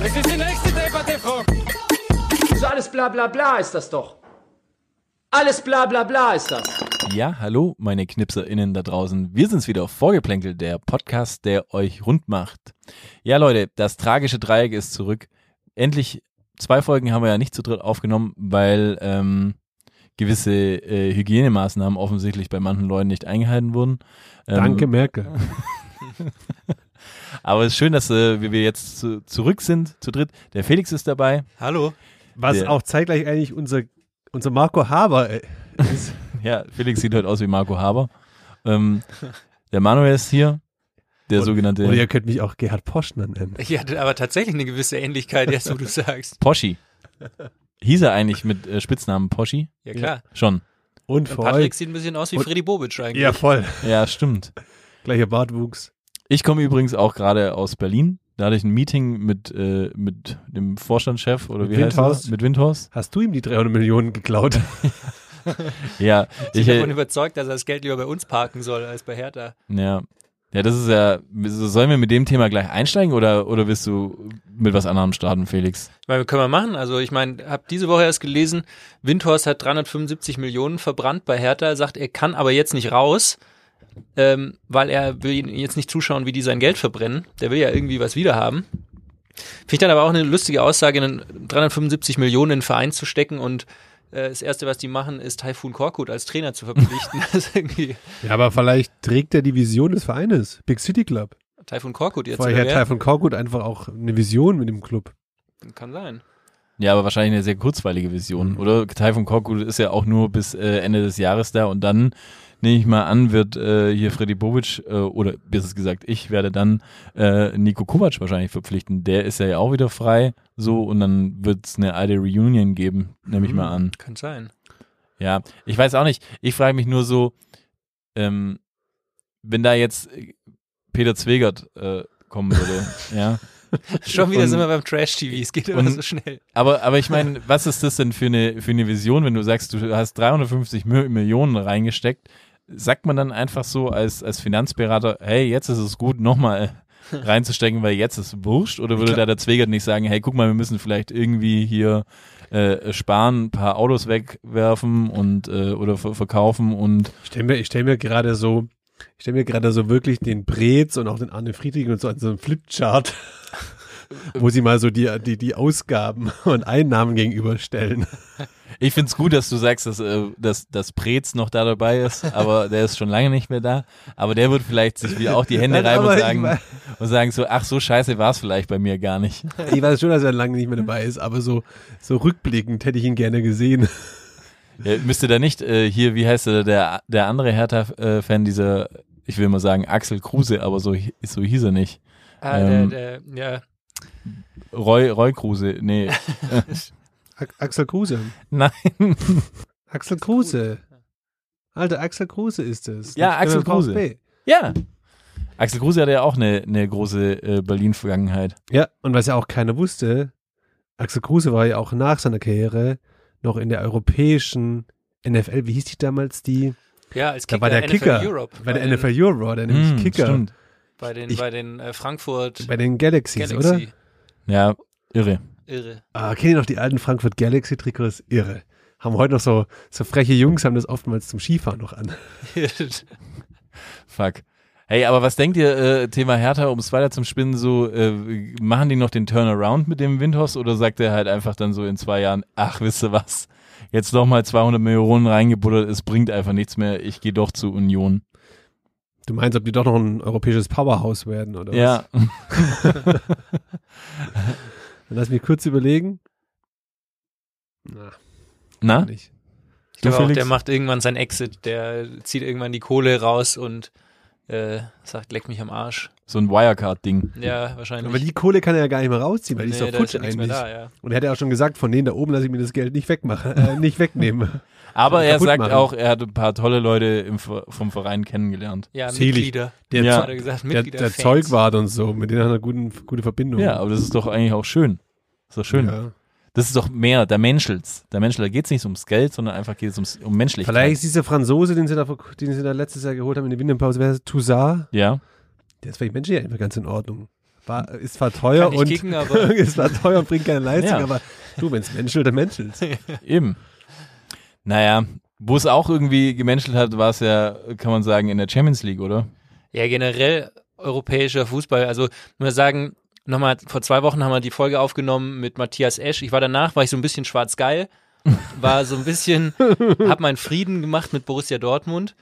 Das ist die nächste Debatte, Frau. So alles bla bla bla ist das doch. Alles bla bla bla ist das. Ja, hallo, meine KnipserInnen da draußen. Wir sind's wieder, Vorgeplänkelt, der Podcast, der euch rund macht. Ja, Leute, das tragische Dreieck ist zurück. Endlich, zwei Folgen haben wir ja nicht zu dritt aufgenommen, weil ähm, gewisse äh, Hygienemaßnahmen offensichtlich bei manchen Leuten nicht eingehalten wurden. Ähm, Danke, Merkel. Aber es ist schön, dass äh, wir jetzt zu, zurück sind, zu dritt. Der Felix ist dabei. hallo. Was Der- auch zeitgleich eigentlich unser, unser Marco Haber äh, ist. Ja, Felix sieht heute aus wie Marco Haber. Ähm, der Manuel ist hier. Der sogenannte Oder ihr könnt mich auch Gerhard Poschner nennen. Ich hatte aber tatsächlich eine gewisse Ähnlichkeit, jetzt wo du sagst. Poschi. Hieß er eigentlich mit äh, Spitznamen Poschi? Ja klar. Schon. Und für Patrick euch. sieht ein bisschen aus wie Und- Freddy Bobic eigentlich. Ja, voll. Ja, stimmt. Gleicher Bartwuchs. Ich komme übrigens auch gerade aus Berlin. Da hatte ich ein Meeting mit, äh, mit dem Vorstandschef oder Mit wie heißt Windhorst? er? Mit Windhorst. Hast du ihm die 300 Millionen geklaut? Ja, Ich ich, bin davon äh, überzeugt, dass er das Geld lieber bei uns parken soll als bei Hertha. ja. Ja, das ist ja, sollen wir mit dem Thema gleich einsteigen oder, oder willst du mit was anderem starten, Felix? Ich meine, können wir machen. Also ich meine, habe diese Woche erst gelesen, Windhorst hat 375 Millionen verbrannt bei Hertha, sagt, er kann aber jetzt nicht raus, ähm, weil er will jetzt nicht zuschauen, wie die sein Geld verbrennen. Der will ja irgendwie was wiederhaben. Finde ich dann aber auch eine lustige Aussage, einen 375 Millionen in den Verein zu stecken und äh, das Erste, was die machen, ist Taifun Korkut als Trainer zu verpflichten. ja, aber vielleicht trägt er die Vision des Vereines. Big City Club. Taifun Korkut jetzt. Vorher hat von Korkut einfach auch eine Vision mit dem Club. Kann sein. Ja, aber wahrscheinlich eine sehr kurzweilige Vision, oder? Taifun Korkut ist ja auch nur bis äh, Ende des Jahres da und dann, nehme ich mal an, wird äh, hier Freddy Bobic, äh, oder besser gesagt, ich werde dann äh, Nico Kovac wahrscheinlich verpflichten. Der ist ja auch wieder frei, so, und dann wird es eine alte Reunion geben, nehme ich mal an. Kann sein. Ja, ich weiß auch nicht. Ich frage mich nur so, ähm, wenn da jetzt äh, Peter Zwegert äh, kommen würde, ja. Schon wieder Und- sind wir beim Trash-TV, es geht immer und- so schnell. Aber, aber ich meine, was ist das denn für eine, für eine Vision, wenn du sagst, du hast 350 Mi- Millionen reingesteckt? Sagt man dann einfach so als, als Finanzberater, hey, jetzt ist es gut, nochmal reinzustecken, weil jetzt ist wurscht? Oder würde da der Zwegert nicht sagen, hey, guck mal, wir müssen vielleicht irgendwie hier äh, sparen, ein paar Autos wegwerfen und äh, oder ver verkaufen und Ich stelle mir, ich stell mir gerade so, ich stelle mir gerade so wirklich den Brez und auch den Arne Friedrich und so an so einem Flipchart, wo sie mal so die, die, die Ausgaben und Einnahmen gegenüberstellen. Ich find's gut, dass du sagst, dass, äh, dass, dass Preetz noch da dabei ist, aber der ist schon lange nicht mehr da. Aber der wird vielleicht sich wieder auch die Hände reiben und sagen, und sagen so, ach so scheiße war's vielleicht bei mir gar nicht. Ich weiß schon, dass er lange nicht mehr dabei ist, aber so, so rückblickend hätte ich ihn gerne gesehen. Ja, müsste da nicht äh, hier, wie heißt der, der, der andere Hertha-Fan, dieser, ich will mal sagen, Axel Kruse, aber so, so hieß er nicht. Ah, Ähm, der, der, ja, Roy, Roy Kruse, nee. Axel Kruse. Nein. Axel Kruse. Alter, Axel Kruse ist es. Ja, Nicht Axel Kruse. VfB. Ja. Axel Kruse hatte ja auch eine, eine große äh, Berlin-Vergangenheit. Ja, und was ja auch keiner wusste, Axel Kruse war ja auch nach seiner Karriere noch in der europäischen NFL, wie hieß die damals, die? ja, als Da Kicker war der NFL Kicker. Europe. Bei der NFL Euro war der nämlich Hm, Kicker. Stimmt. Bei den, Ich- bei den äh, Frankfurt Bei den Galaxies, Galaxy. oder? Ja, irre. Irre. Ah, kennt ihr noch die alten Frankfurt Galaxy Trikots? Irre. Haben heute noch so, so freche Jungs, haben das oftmals zum Skifahren noch an. Fuck. Hey, aber was denkt ihr, äh, Thema Hertha, um es weiter zum Spinnen, so, äh, machen die noch den Turnaround mit dem Windhorst oder sagt er halt einfach dann so in zwei Jahren, ach, wisst ihr was, jetzt noch mal 200 Millionen reingebuddelt, es bringt einfach nichts mehr, ich gehe doch zu Union. Du meinst, ob die doch noch ein europäisches Powerhouse werden, oder Ja, was? Dann lass mich kurz überlegen. Na, na? nicht. Ich glaube auch, der macht irgendwann sein Exit. Der zieht irgendwann die Kohle raus und äh, sagt, leck mich am Arsch. So ein Wirecard-Ding. Ja, wahrscheinlich. Aber die Kohle kann er ja gar nicht mehr rausziehen, weil die ist doch da futsch ja eigentlich. da, ja. Und er hat ja auch schon gesagt, von denen da oben lasse ich mir das Geld nicht wegmachen, äh, nicht wegnehmen. Aber er sagt machen. auch, er hat ein paar tolle Leute im, vom Verein kennengelernt. Ja, Selig. Mitglieder. Der, Ja. Hat er gesagt, der, Mitglieder. der Fans. Zeugwart und so, mit denen hat er eine guten, gute Verbindung. Ja, aber das ist doch eigentlich auch schön. ist doch schön. Ja. Das ist doch mehr, der Menschels. Der Menschel, da geht es nicht ums Geld, sondern einfach geht es ums, um Menschlichkeit. Vielleicht ist dieser Franzose, den sie, da, den sie da letztes Jahr geholt haben in der Winterpause, das? Toussaint? Ja. Der ist vielleicht menschlich einfach ganz in Ordnung. War, ist zwar teuer und kicken, aber- ist zwar teuer und bringt keine Leistung, Ja. aber du, wenn es menschelt, dann menschelt Eben. Naja, wo es auch irgendwie gemenschelt hat, war es ja, kann man sagen, in der Champions League, oder? Ja, generell europäischer Fußball. Also, muss sagen, nochmal, vor zwei Wochen haben wir die Folge aufgenommen mit Matthias Esch. Ich war danach, war ich so ein bisschen schwarz-geil, war so ein bisschen, hab meinen Frieden gemacht mit Borussia Dortmund.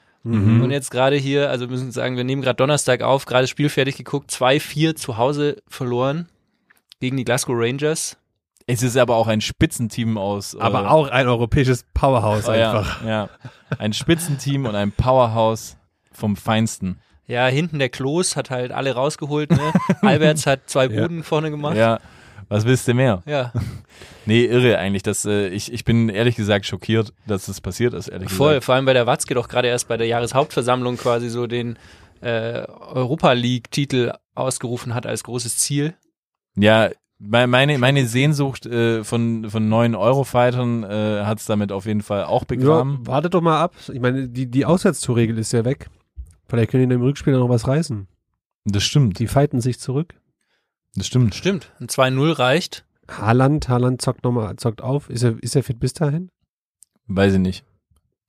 Und jetzt gerade hier, also wir müssen sagen, wir nehmen gerade Donnerstag auf, gerade Spiel fertig geguckt, 2-4 zu Hause verloren gegen die Glasgow Rangers. Es ist aber auch ein Spitzenteam aus. äh, Aber auch ein europäisches Powerhouse oh, ja, einfach. ja. Ein Spitzenteam und ein Powerhouse vom Feinsten. Ja, hinten der Klos hat halt alle rausgeholt, ne? Alberts hat zwei Ja. Buden vorne gemacht. Ja. Was willst du mehr? ja. Nee, irre eigentlich. Das, äh, ich, ich bin ehrlich gesagt schockiert, dass das passiert ist, ehrlich Voll, gesagt. vor allem bei der Watzke doch gerade erst bei der Jahreshauptversammlung quasi so den äh, Europa League-Titel ausgerufen hat als großes Ziel. Ja, meine, meine Sehnsucht äh, von, von neuen Eurofightern äh, hat es damit auf jeden Fall auch Ja, begraben. wartet doch mal ab. Ich meine, die, die Auswärtstorregel ist ja weg. Vielleicht können die im Rückspiel noch was reißen. Das stimmt, Die fighten sich zurück. das stimmt. Stimmt, ein 2-0 reicht. Haaland, Haaland zockt nochmal, zockt auf. Ist er, ist er fit bis dahin? Weiß ich nicht.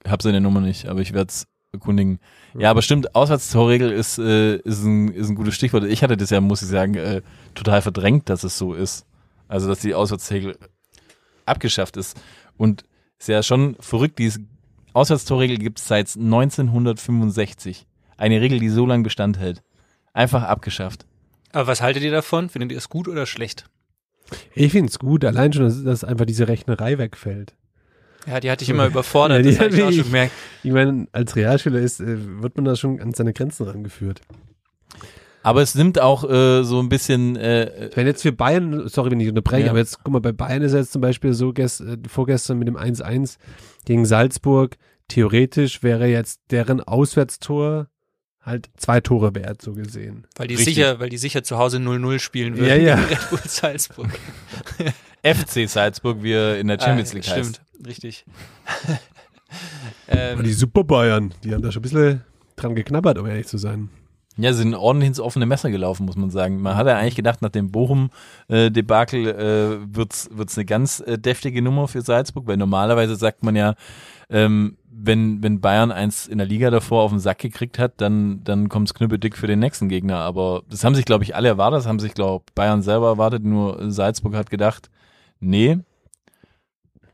Hab seine Nummer nicht, aber ich werde es erkundigen. Ja, aber stimmt, Auswärtstorregel ist, äh, ist, ein, ist ein gutes Stichwort. Ich hatte das ja, muss ich sagen, äh, total verdrängt, dass es so ist. Also, dass die Auswärtsregel abgeschafft ist. Und ist ja schon verrückt, diese Auswärtstorregel gibt es seit 1965. Eine Regel, die so lange Bestand hält. Einfach abgeschafft. Aber was haltet ihr davon? Findet ihr es gut oder schlecht? Ich finde es gut, allein schon, dass, dass einfach diese Rechnerei wegfällt. Ja, die hatte ich immer überfordert. Ja, die das habe ich auch schon ich- gemerkt. Ich meine, als Realschüler ist, äh, wird man da schon an seine Grenzen rangeführt. Aber es nimmt auch äh, so ein bisschen, äh, Wenn jetzt für Bayern, sorry, wenn ich unterbreche, Ja. aber jetzt, guck mal, bei Bayern ist jetzt zum Beispiel so, gest, äh, vorgestern mit dem 1-1 gegen Salzburg, theoretisch wäre jetzt deren Auswärtstor halt zwei Tore wert, so gesehen. Weil die Richtig. sicher, weil die sicher zu Hause 0-0 spielen würden Ja, ja. gegen Red Bull Salzburg. FC Salzburg, wie er in der Champions Ah, League Stimmt, heißt. Richtig. Ähm, die Super Bayern, die haben da schon ein bisschen dran geknabbert, um ehrlich zu sein. Ja, sie sind ordentlich ins offene Messer gelaufen, muss man sagen. Man hatte eigentlich gedacht, nach dem Bochum-Debakel äh, wird's wird's eine ganz äh, deftige Nummer für Salzburg, weil normalerweise sagt man ja, ähm, wenn, wenn Bayern eins in der Liga davor auf den Sack gekriegt hat, dann, dann kommt's knüppeldick für den nächsten Gegner. Aber das haben sich, glaube ich, alle erwartet, das haben sich, glaube Bayern selber erwartet, nur Salzburg hat gedacht, nee,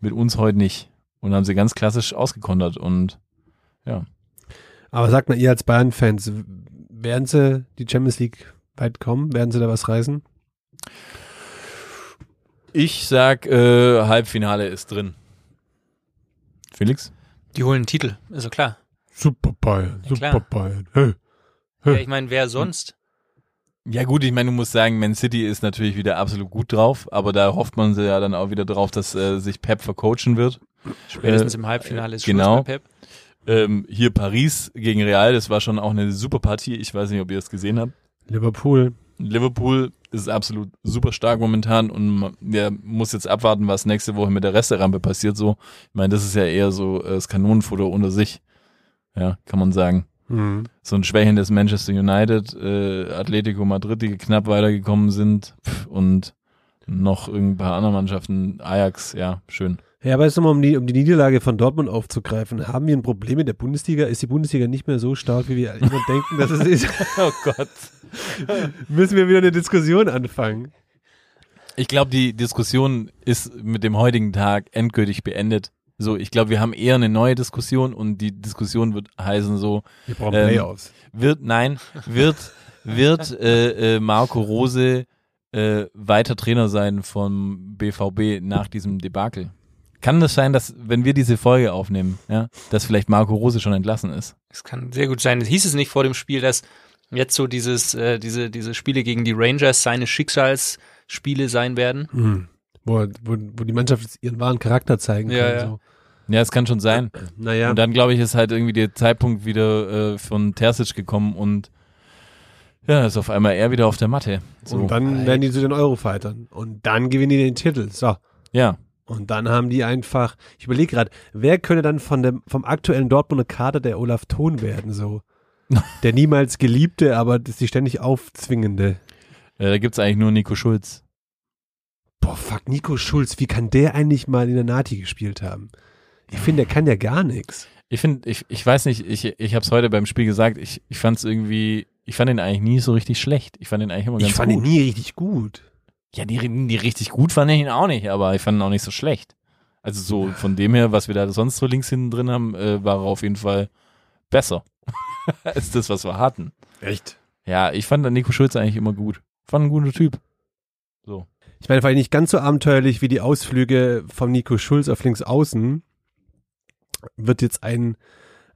mit uns heute nicht. Und haben sie ganz klassisch ausgekontert und Aber sagt mal, ihr als Bayern-Fans, werden sie die Champions League weit kommen? Werden sie da was reißen? ich sag, äh, Halbfinale ist drin. Felix? die holen einen Titel, ist doch klar. Super Bayern, Ja, Super klar. Bayern. Hey. Ja, ich meine, wer sonst? Ja gut, ich meine, du musst sagen, Man City ist natürlich wieder absolut gut drauf, aber da hofft man ja dann auch wieder drauf, dass äh, sich Pep vercoachen wird. Spätestens Äh, im Halbfinale ist genau. Schluss bei Pep. Ähm, hier Paris gegen Real, das war schon auch eine super Partie. Ich weiß nicht, ob ihr das gesehen habt. Liverpool. Liverpool ist absolut super stark momentan und man der muss jetzt abwarten, was nächste Woche mit der Resterampe passiert. So, ich meine, das ist ja eher so äh, das Kanonenfutter unter sich. Ja, kann man sagen. Mhm. so ein schwächendes Manchester United, äh, Atletico Madrid, die knapp weitergekommen sind pff, und noch ein paar andere Mannschaften, Ajax, ja, schön. Ja, aber jetzt nochmal, um die, um die Niederlage von Dortmund aufzugreifen. Haben wir ein Problem mit der Bundesliga? Ist die Bundesliga nicht mehr so stark, wie wir immer denken, dass es ist? Oh Gott. Müssen wir wieder eine Diskussion anfangen? Ich glaube, die Diskussion ist mit dem heutigen Tag endgültig beendet. So, ich glaube, wir haben eher eine neue Diskussion und die Diskussion wird heißen so, Wir brauchen Ähm, Playoffs. wird, nein, wird, wird äh, äh, Marco Rose äh, weiter Trainer sein vom BVB nach diesem Debakel? Kann das sein, dass, wenn wir diese Folge aufnehmen, ja, dass vielleicht Marco Rose schon entlassen ist? Es kann sehr gut sein. Hieß es nicht vor dem Spiel, dass Jetzt so dieses, äh, diese, diese Spiele gegen die Rangers seine Schicksalsspiele sein werden. Hm. Wo, wo, wo die Mannschaft ihren wahren Charakter zeigen Ja, kann. ja. So. Ja, es kann schon sein. Naja, Und dann, glaube ich, ist halt irgendwie der Zeitpunkt wieder äh, von Terzic gekommen und ja, ist auf einmal er wieder auf der Matte. So. und dann werden die zu den Eurofightern. Und dann gewinnen die den Titel. So. ja, Und dann haben die einfach, ich überlege gerade, wer könnte dann von dem, vom aktuellen Dortmunder Kader der Olaf Thon werden, so? Der niemals Geliebte, aber das die ständig aufzwingende. äh, da gibt's eigentlich nur Nico Schulz. Boah, fuck, Nico Schulz, wie kann der eigentlich mal in der Nati gespielt haben? Ich finde, der kann ja gar nichts. Ich finde, ich, ich weiß nicht, ich, ich habe es heute beim Spiel gesagt, ich, ich fand es irgendwie, ich fand ihn eigentlich nie so richtig schlecht. Ich fand ihn eigentlich immer ganz Ich fand gut. ihn nie richtig gut. Ja, die, die richtig gut fand ich ihn auch nicht, aber ich fand ihn auch nicht so schlecht. Also so von dem her, was wir da sonst so links hinten drin haben, äh, war er auf jeden Fall besser als das, was wir hatten. Echt? Ja, ich fand Nico Schulz eigentlich immer gut. Fand ein guter Typ. So. Ich meine, vielleicht nicht ganz so abenteuerlich wie die Ausflüge von Nico Schulz auf links außen, wird jetzt ein,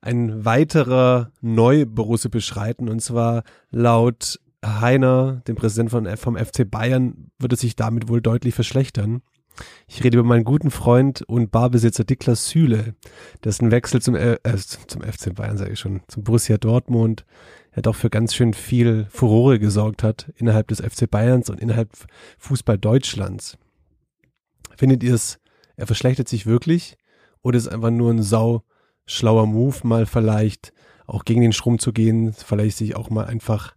ein weiterer Neuborusse beschreiten und zwar laut Heiner, dem Präsident von, vom FC Bayern, wird es sich damit wohl deutlich verschlechtern. Ich rede über meinen guten Freund und Barbesitzer Niklas Süle, dessen Wechsel zum, äh, äh, zum FC Bayern, sage ich schon, zum Borussia Dortmund, ja doch für ganz schön viel Furore gesorgt hat innerhalb des FC Bayerns und innerhalb Fußball Deutschlands. Findet ihr es, er verschlechtert sich wirklich oder ist einfach nur ein sau schlauer Move, mal vielleicht auch gegen den Strom zu gehen, vielleicht sich auch mal einfach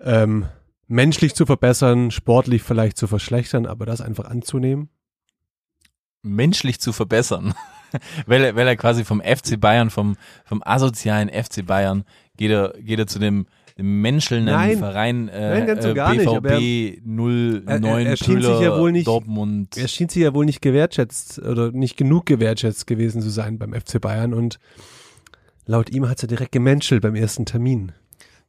ähm, menschlich zu verbessern, sportlich vielleicht zu verschlechtern, aber das einfach anzunehmen? Menschlich zu verbessern. weil, er, weil er quasi vom FC Bayern, vom, vom asozialen FC Bayern, geht er, geht er zu dem, menschelnden Nein. Verein äh, Nein, ganz und äh, gar nicht, aber BVB 09 er- er- er schien sich ja wohl nicht- Dortmund. Er schien sich ja wohl nicht gewertschätzt oder nicht genug gewertschätzt gewesen zu sein beim FC Bayern und laut ihm hat er direkt gemenschelt beim ersten Termin.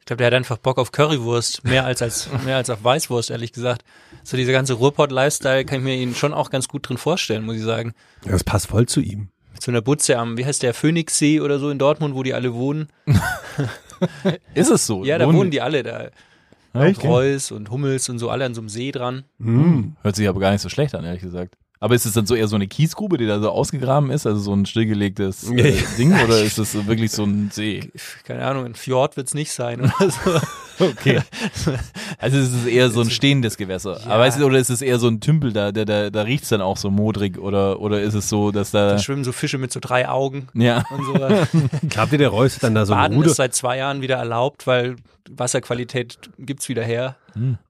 Ich glaube, der hat einfach Bock auf Currywurst, mehr als, als, mehr als auf Weißwurst, ehrlich gesagt. So dieser ganze Ruhrpott-Lifestyle kann ich mir ihn schon auch ganz gut drin vorstellen, muss ich sagen. Ja, das passt voll zu ihm. So einer Butze am, wie heißt der, Phoenixsee oder so in Dortmund, wo die alle wohnen. Ist es so? Ja, da wohnen die alle da. Echt? Reus und Hummels und so alle an so einem See dran. Mm. Hört sich aber gar nicht so schlecht an, ehrlich gesagt. Aber ist es dann so eher so eine Kiesgrube, die da so ausgegraben ist, also so ein stillgelegtes äh, Ding, oder ist es so wirklich so ein See? Keine Ahnung, ein Fjord wird's nicht sein oder so. Okay. Also ist es eher so ein stehendes Gewässer. Aber weißt du, oder ist es eher so ein Tümpel, da, da, da, da riecht's dann auch so modrig, oder, oder ist es so, dass da, Da schwimmen so Fische mit so drei Augen ja. und sowas. Glaubt ihr, der Reus dann da so ein Baden Ruder, ist seit zwei Jahren wieder erlaubt, weil Wasserqualität gibt's wieder her.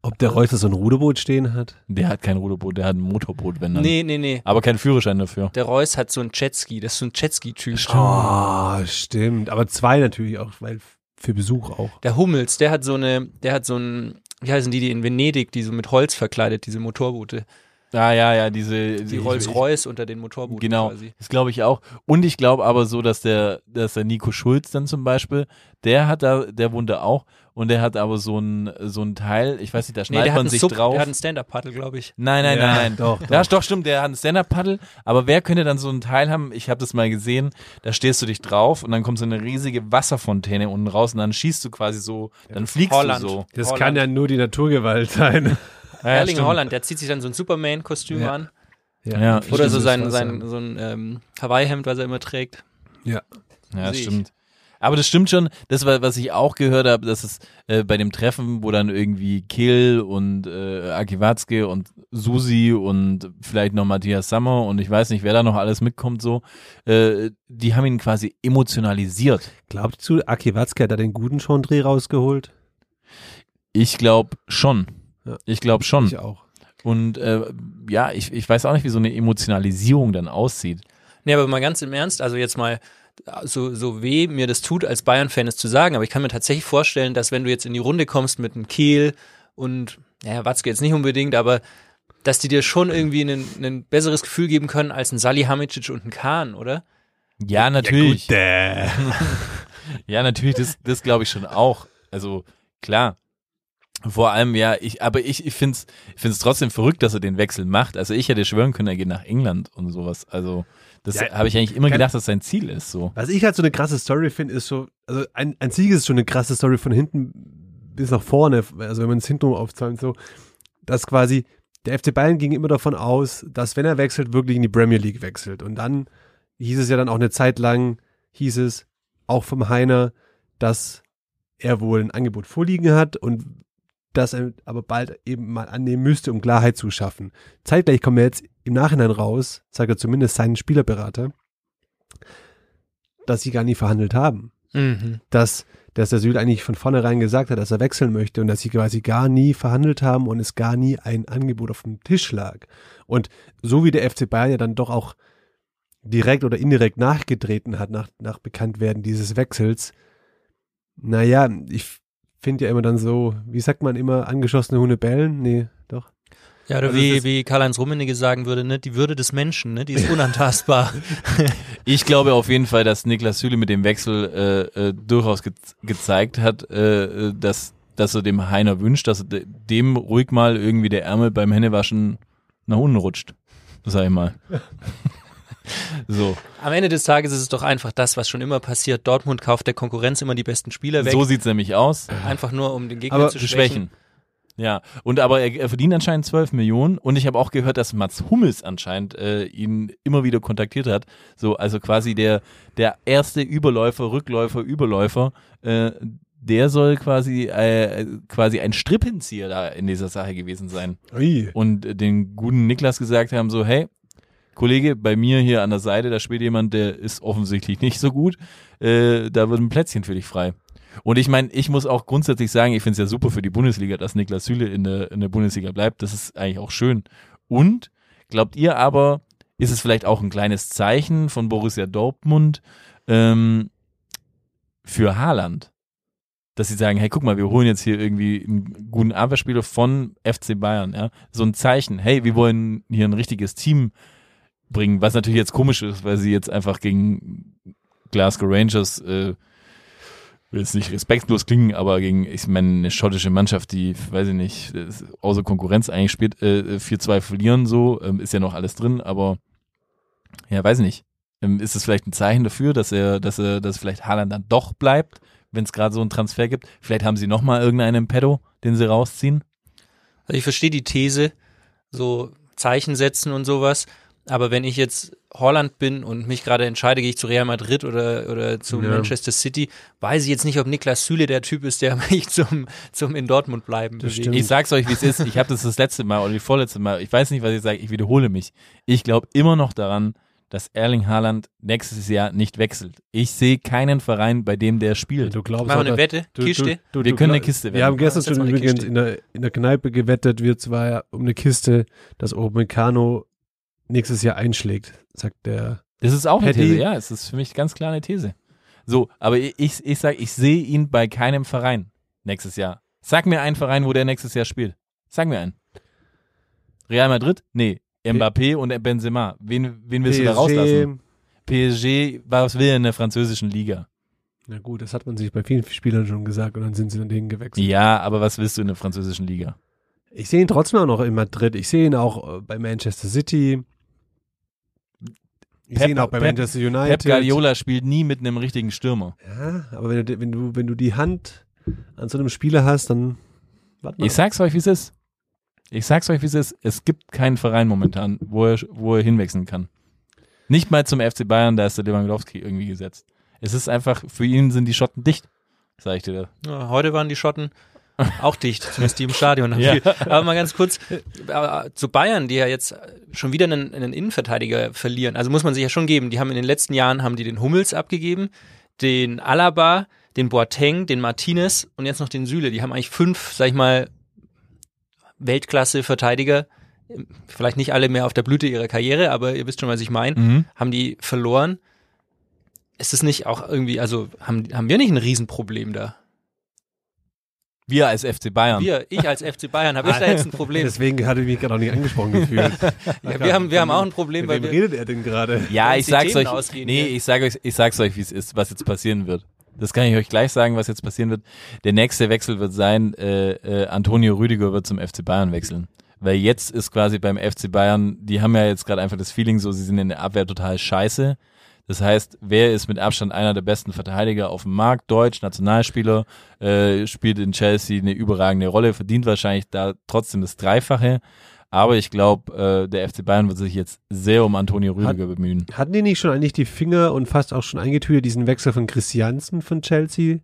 Ob der Reus da so ein Ruderboot stehen hat? Der hat kein Ruderboot, der hat ein Motorboot, wenn dann. Nee, nee, nee. Aber keinen Führerschein dafür. Der Reus hat so ein Jetski, das ist so ein Jetski-Typ. Ah, stimmt. Aber zwei natürlich auch, weil für Besuch auch. Der Hummels, der hat so eine, der hat so ein, wie heißen die, die in Venedig, die so mit Holz verkleidet, diese Motorboote. Ah, ja, ja, diese. Die Rolls-Royce unter den Motorbooten Genau, quasi. das glaube ich auch. Und ich glaube aber so, dass der, dass der Nico Schulz dann zum Beispiel, der hat da, der wohnt da auch und der hat aber so ein, so ein Teil, ich weiß nicht, da Nee, schneidet hat, man einen sich Sub, drauf. der hat einen Stand-Up-Paddle, glaube ich. Nein, nein, Ja, nein, nein. doch, Ja, doch. doch, stimmt, der hat ein Stand-Up-Paddle, aber wer könnte dann so ein Teil haben? Ich habe das mal gesehen, da stehst du dich drauf und dann kommt so eine riesige Wasserfontäne unten raus und dann schießt du quasi so, dann fliegst Holland. du so. Das Holland. kann ja nur die Naturgewalt sein. Ja, Erling. Holland, der zieht sich dann so ein Superman-Kostüm Ja. an. Ja, Oder so sein, sein, so ein ähm, Hawaii-Hemd, was er immer trägt. Ja. Ja, stimmt. Aber das stimmt schon. Das war, was ich auch gehört habe, dass es äh, bei dem Treffen, wo dann irgendwie Kill und äh, Aki Watzke und Susi und vielleicht noch Matthias Sammer und ich weiß nicht, wer da noch alles mitkommt, so, äh, die haben ihn quasi emotionalisiert. Glaubst du, Aki Watzke hat da den guten Chandré rausgeholt? Ich glaube schon. Ja. Ich glaube schon. Ich auch. Und äh, ja, ich, ich weiß auch nicht, wie so eine Emotionalisierung dann aussieht. Nee, aber mal ganz im Ernst, also jetzt mal, so, so weh mir das tut, als Bayern-Fan es zu sagen, aber ich kann mir tatsächlich vorstellen, dass wenn du jetzt in die Runde kommst mit einem Kehl und, ja, Watzke jetzt nicht unbedingt, aber dass die dir schon irgendwie ein, ein besseres Gefühl geben können als ein Salihamidzic und ein Kahn, oder? Ja, natürlich. Ja, Ja, natürlich, das, das glaube ich schon auch. Also klar. Vor allem, ja, ich, aber ich, ich finde es ich find's trotzdem verrückt, dass er den Wechsel macht. Also ich hätte schwören können, er geht nach England und sowas. Also das Ja, habe ich eigentlich immer gedacht, dass sein Ziel ist. So. Was ich halt so eine krasse Story finde, ist so, also ein, ein Sieg ist schon eine krasse Story von hinten bis nach vorne, also wenn man es hinten aufzahlt, so, dass quasi der FC Bayern ging immer davon aus, dass wenn er wechselt, wirklich in die Premier League wechselt. Und dann hieß es ja dann auch eine Zeit lang, hieß es auch vom Heiner, dass er wohl ein Angebot vorliegen hat und dass er aber bald eben mal annehmen müsste, um Klarheit zu schaffen. Zeitgleich kommt er jetzt im Nachhinein raus, sagt er zumindest seinen Spielerberater, dass sie gar nie verhandelt haben. Mhm. Dass, dass der Süd eigentlich von vornherein gesagt hat, dass er wechseln möchte und dass sie quasi gar nie verhandelt haben und es gar nie ein Angebot auf dem Tisch lag. Und so wie der FC Bayern ja dann doch auch direkt oder indirekt nachgetreten hat nach, nach Bekanntwerden dieses Wechsels, naja, ich finde ja immer dann so, wie sagt man immer, angeschossene Hunde bellen? Nee. Ja, oder Also wie, wie Karl-Heinz Rummenigge sagen würde, ne, die Würde des Menschen, ne, die ist unantastbar. Ich glaube auf jeden Fall, dass Niklas Süle mit dem Wechsel äh, äh, durchaus ge gezeigt hat, äh, äh, dass, dass er dem Heiner wünscht, dass er de dem ruhig mal irgendwie der Ärmel beim Händewaschen nach unten rutscht. Sag ich mal. so. Am Ende des Tages ist es doch einfach das, was schon immer passiert. Dortmund kauft der Konkurrenz immer die besten Spieler weg, So sieht's nämlich aus. einfach nur um den Gegner Aber zu zu schwächen. schwächen. Ja, und aber er, er verdient anscheinend 12 Millionen und ich habe auch gehört, dass Mats Hummels anscheinend äh, ihn immer wieder kontaktiert hat. So, also quasi der, der erste Überläufer, Rückläufer, Überläufer, äh, der soll quasi, äh, quasi ein Strippenzieher da in dieser Sache gewesen sein. Ui. Und den guten Niklas gesagt haben so, hey, Kollege, bei mir hier an der Seite, da spielt jemand, der ist offensichtlich nicht so gut. Äh, da wird ein Plätzchen für dich frei. Und ich meine, ich muss auch grundsätzlich sagen, ich finde es ja super für die Bundesliga, dass Niklas Süle in der, in der Bundesliga bleibt. Das ist eigentlich auch schön. Und glaubt ihr aber, ist es vielleicht auch ein kleines Zeichen von Borussia Dortmund ähm, für Haaland? Dass sie sagen, hey, guck mal, wir holen jetzt hier irgendwie einen guten Abwehrspieler von FC Bayern, ja. So ein Zeichen, hey, wir wollen hier ein richtiges Team bringen, was natürlich jetzt komisch ist, weil sie jetzt einfach gegen Glasgow Rangers äh, will jetzt nicht respektlos klingen, aber gegen, ich meine, eine schottische Mannschaft, die, weiß ich nicht, außer Konkurrenz eigentlich spielt, äh, 4-2 verlieren, so, ähm, ist ja noch alles drin, aber ja, weiß ich nicht. Ähm, ist es vielleicht ein Zeichen dafür, dass er, dass er, dass vielleicht Haaland dann doch bleibt, wenn es gerade so einen Transfer gibt? Vielleicht haben sie nochmal irgendeinen Pedo, den sie rausziehen? Also ich verstehe die These, so Zeichen setzen und sowas. Aber wenn ich jetzt Holland bin und mich gerade entscheide, gehe ich zu Real Madrid oder, oder zu Ja. Manchester City, weiß ich jetzt nicht, ob Niklas Süle der Typ ist, der mich zum, zum in Dortmund bleiben bewegt. Ich sag's euch, wie es ist. Ich habe das das letzte Mal oder die vorletzte Mal. Ich weiß nicht, was ich sage. Ich wiederhole mich. Ich glaube immer noch daran, dass Erling Haaland nächstes Jahr nicht wechselt. Ich sehe keinen Verein, bei dem der spielt. Du glaubst Machen wir eine Wette? du, Kiste? Du, du, Wir können eine Kiste Wir haben wetten. gestern schon übrigens in der, in der Kneipe gewettet, wir zwei um eine Kiste, dass Upamecano nächstes Jahr einschlägt, sagt der. Das ist auch eine Hätte- These, ja. Es ist für mich ganz klar eine These. So, aber ich, ich, ich sage, ich sehe ihn bei keinem Verein nächstes Jahr. Sag mir einen Verein, wo der nächstes Jahr spielt. Sag mir einen. Real Madrid? Nee. Mbappé und Benzema. Wen, wen willst du da rauslassen? PSG, was will er in der französischen Liga? Na gut, das hat man sich bei vielen Spielern schon gesagt und dann sind sie dann denen gewechselt. Ja, aber was willst du in der französischen Liga? Ich sehe ihn trotzdem auch noch in Madrid. Ich sehe ihn auch äh, bei Manchester City. Ich Pep- sehe ihn auch bei Pep- Manchester United. Pep Guardiola spielt nie mit einem richtigen Stürmer. Ja, aber wenn du, wenn du, wenn du die Hand an so einem Spieler hast, dann warte mal. Ich sag's euch, wie es ist. Ich sag's euch, wie es ist. Es gibt keinen Verein momentan, wo er, wo er hinwechseln kann. Nicht mal zum FC Bayern, da ist der Lewandowski irgendwie gesetzt. Es ist einfach, für ihn sind die Schotten dicht, sag ich dir. Ja, heute waren die Schotten auch dicht, zumindest die im Stadion. Ja. Aber mal ganz kurz, äh, zu Bayern, die ja jetzt schon wieder einen, einen Innenverteidiger verlieren. Also muss man sich ja schon geben. Die haben in den letzten Jahren haben die den Hummels abgegeben, den Alaba, den Boateng, den Martinez und jetzt noch den Süle. Die haben eigentlich fünf, sag ich mal, Weltklasse-Verteidiger. Vielleicht nicht alle mehr auf der Blüte ihrer Karriere, aber ihr wisst schon, was ich meine. Mhm. Haben die verloren. Ist es nicht auch irgendwie, also haben, haben wir nicht ein Riesenproblem da? Wir als FC Bayern. Wir, ich als FC Bayern, habe ich da jetzt ein Problem? Deswegen hatte ich mich gerade auch nicht angesprochen gefühlt. Ja, wir haben, wir haben auch ein Problem, Mit weil wem wir, redet er denn gerade? Ja, ich sag's Themen euch. ausgehen Nee, ich sag euch, ich sag's euch, wie es ist, was jetzt passieren wird. Das kann ich euch gleich sagen, was jetzt passieren wird. Der nächste Wechsel wird sein, äh, äh, Antonio Rüdiger wird zum FC Bayern wechseln. Weil jetzt ist quasi beim FC Bayern, die haben ja jetzt gerade einfach das Feeling so, sie sind in der Abwehr total scheiße. Das heißt, wer ist mit Abstand einer der besten Verteidiger auf dem Markt? Deutsch, Nationalspieler, äh, spielt in Chelsea eine überragende Rolle, verdient wahrscheinlich da trotzdem das Dreifache. Aber ich glaube, äh, der FC Bayern wird sich jetzt sehr um Antonio Rüdiger bemühen. Hatten die nicht schon eigentlich die Finger und fast auch schon eingetütet, diesen Wechsel von Christiansen von Chelsea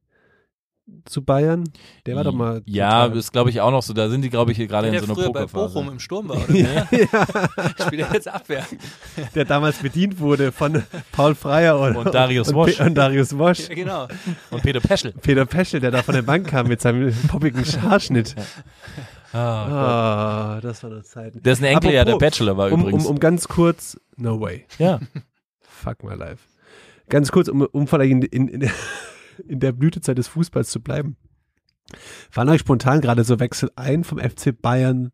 zu Bayern? Der war doch mal. Ja, total- ist glaube ich auch noch so. Da sind die, glaube ich, hier gerade Der, in der so einer früher bei Pokerphase. Bochum im Sturm war, oder? ja, ja, Spielt er jetzt Abwehr. der damals bedient wurde von Paul Freier und, Und Darius und, Wosch. Und Darius Wosch. Ja, genau. Und Peter Peschel. Peter Peschel, der da von der Bank kam mit seinem poppigen Haarschnitt. Ah, Gott. Ah, das war eine Zeit. Dessen Enkel ja der Bachelor war Um, übrigens. um, um ganz kurz, no way. ja. Fuck my life. Ganz kurz, um, um vielleicht in, in, in, der, in der Blütezeit des Fußballs zu bleiben. Fallen euch spontan gerade so Wechsel ein vom FC Bayern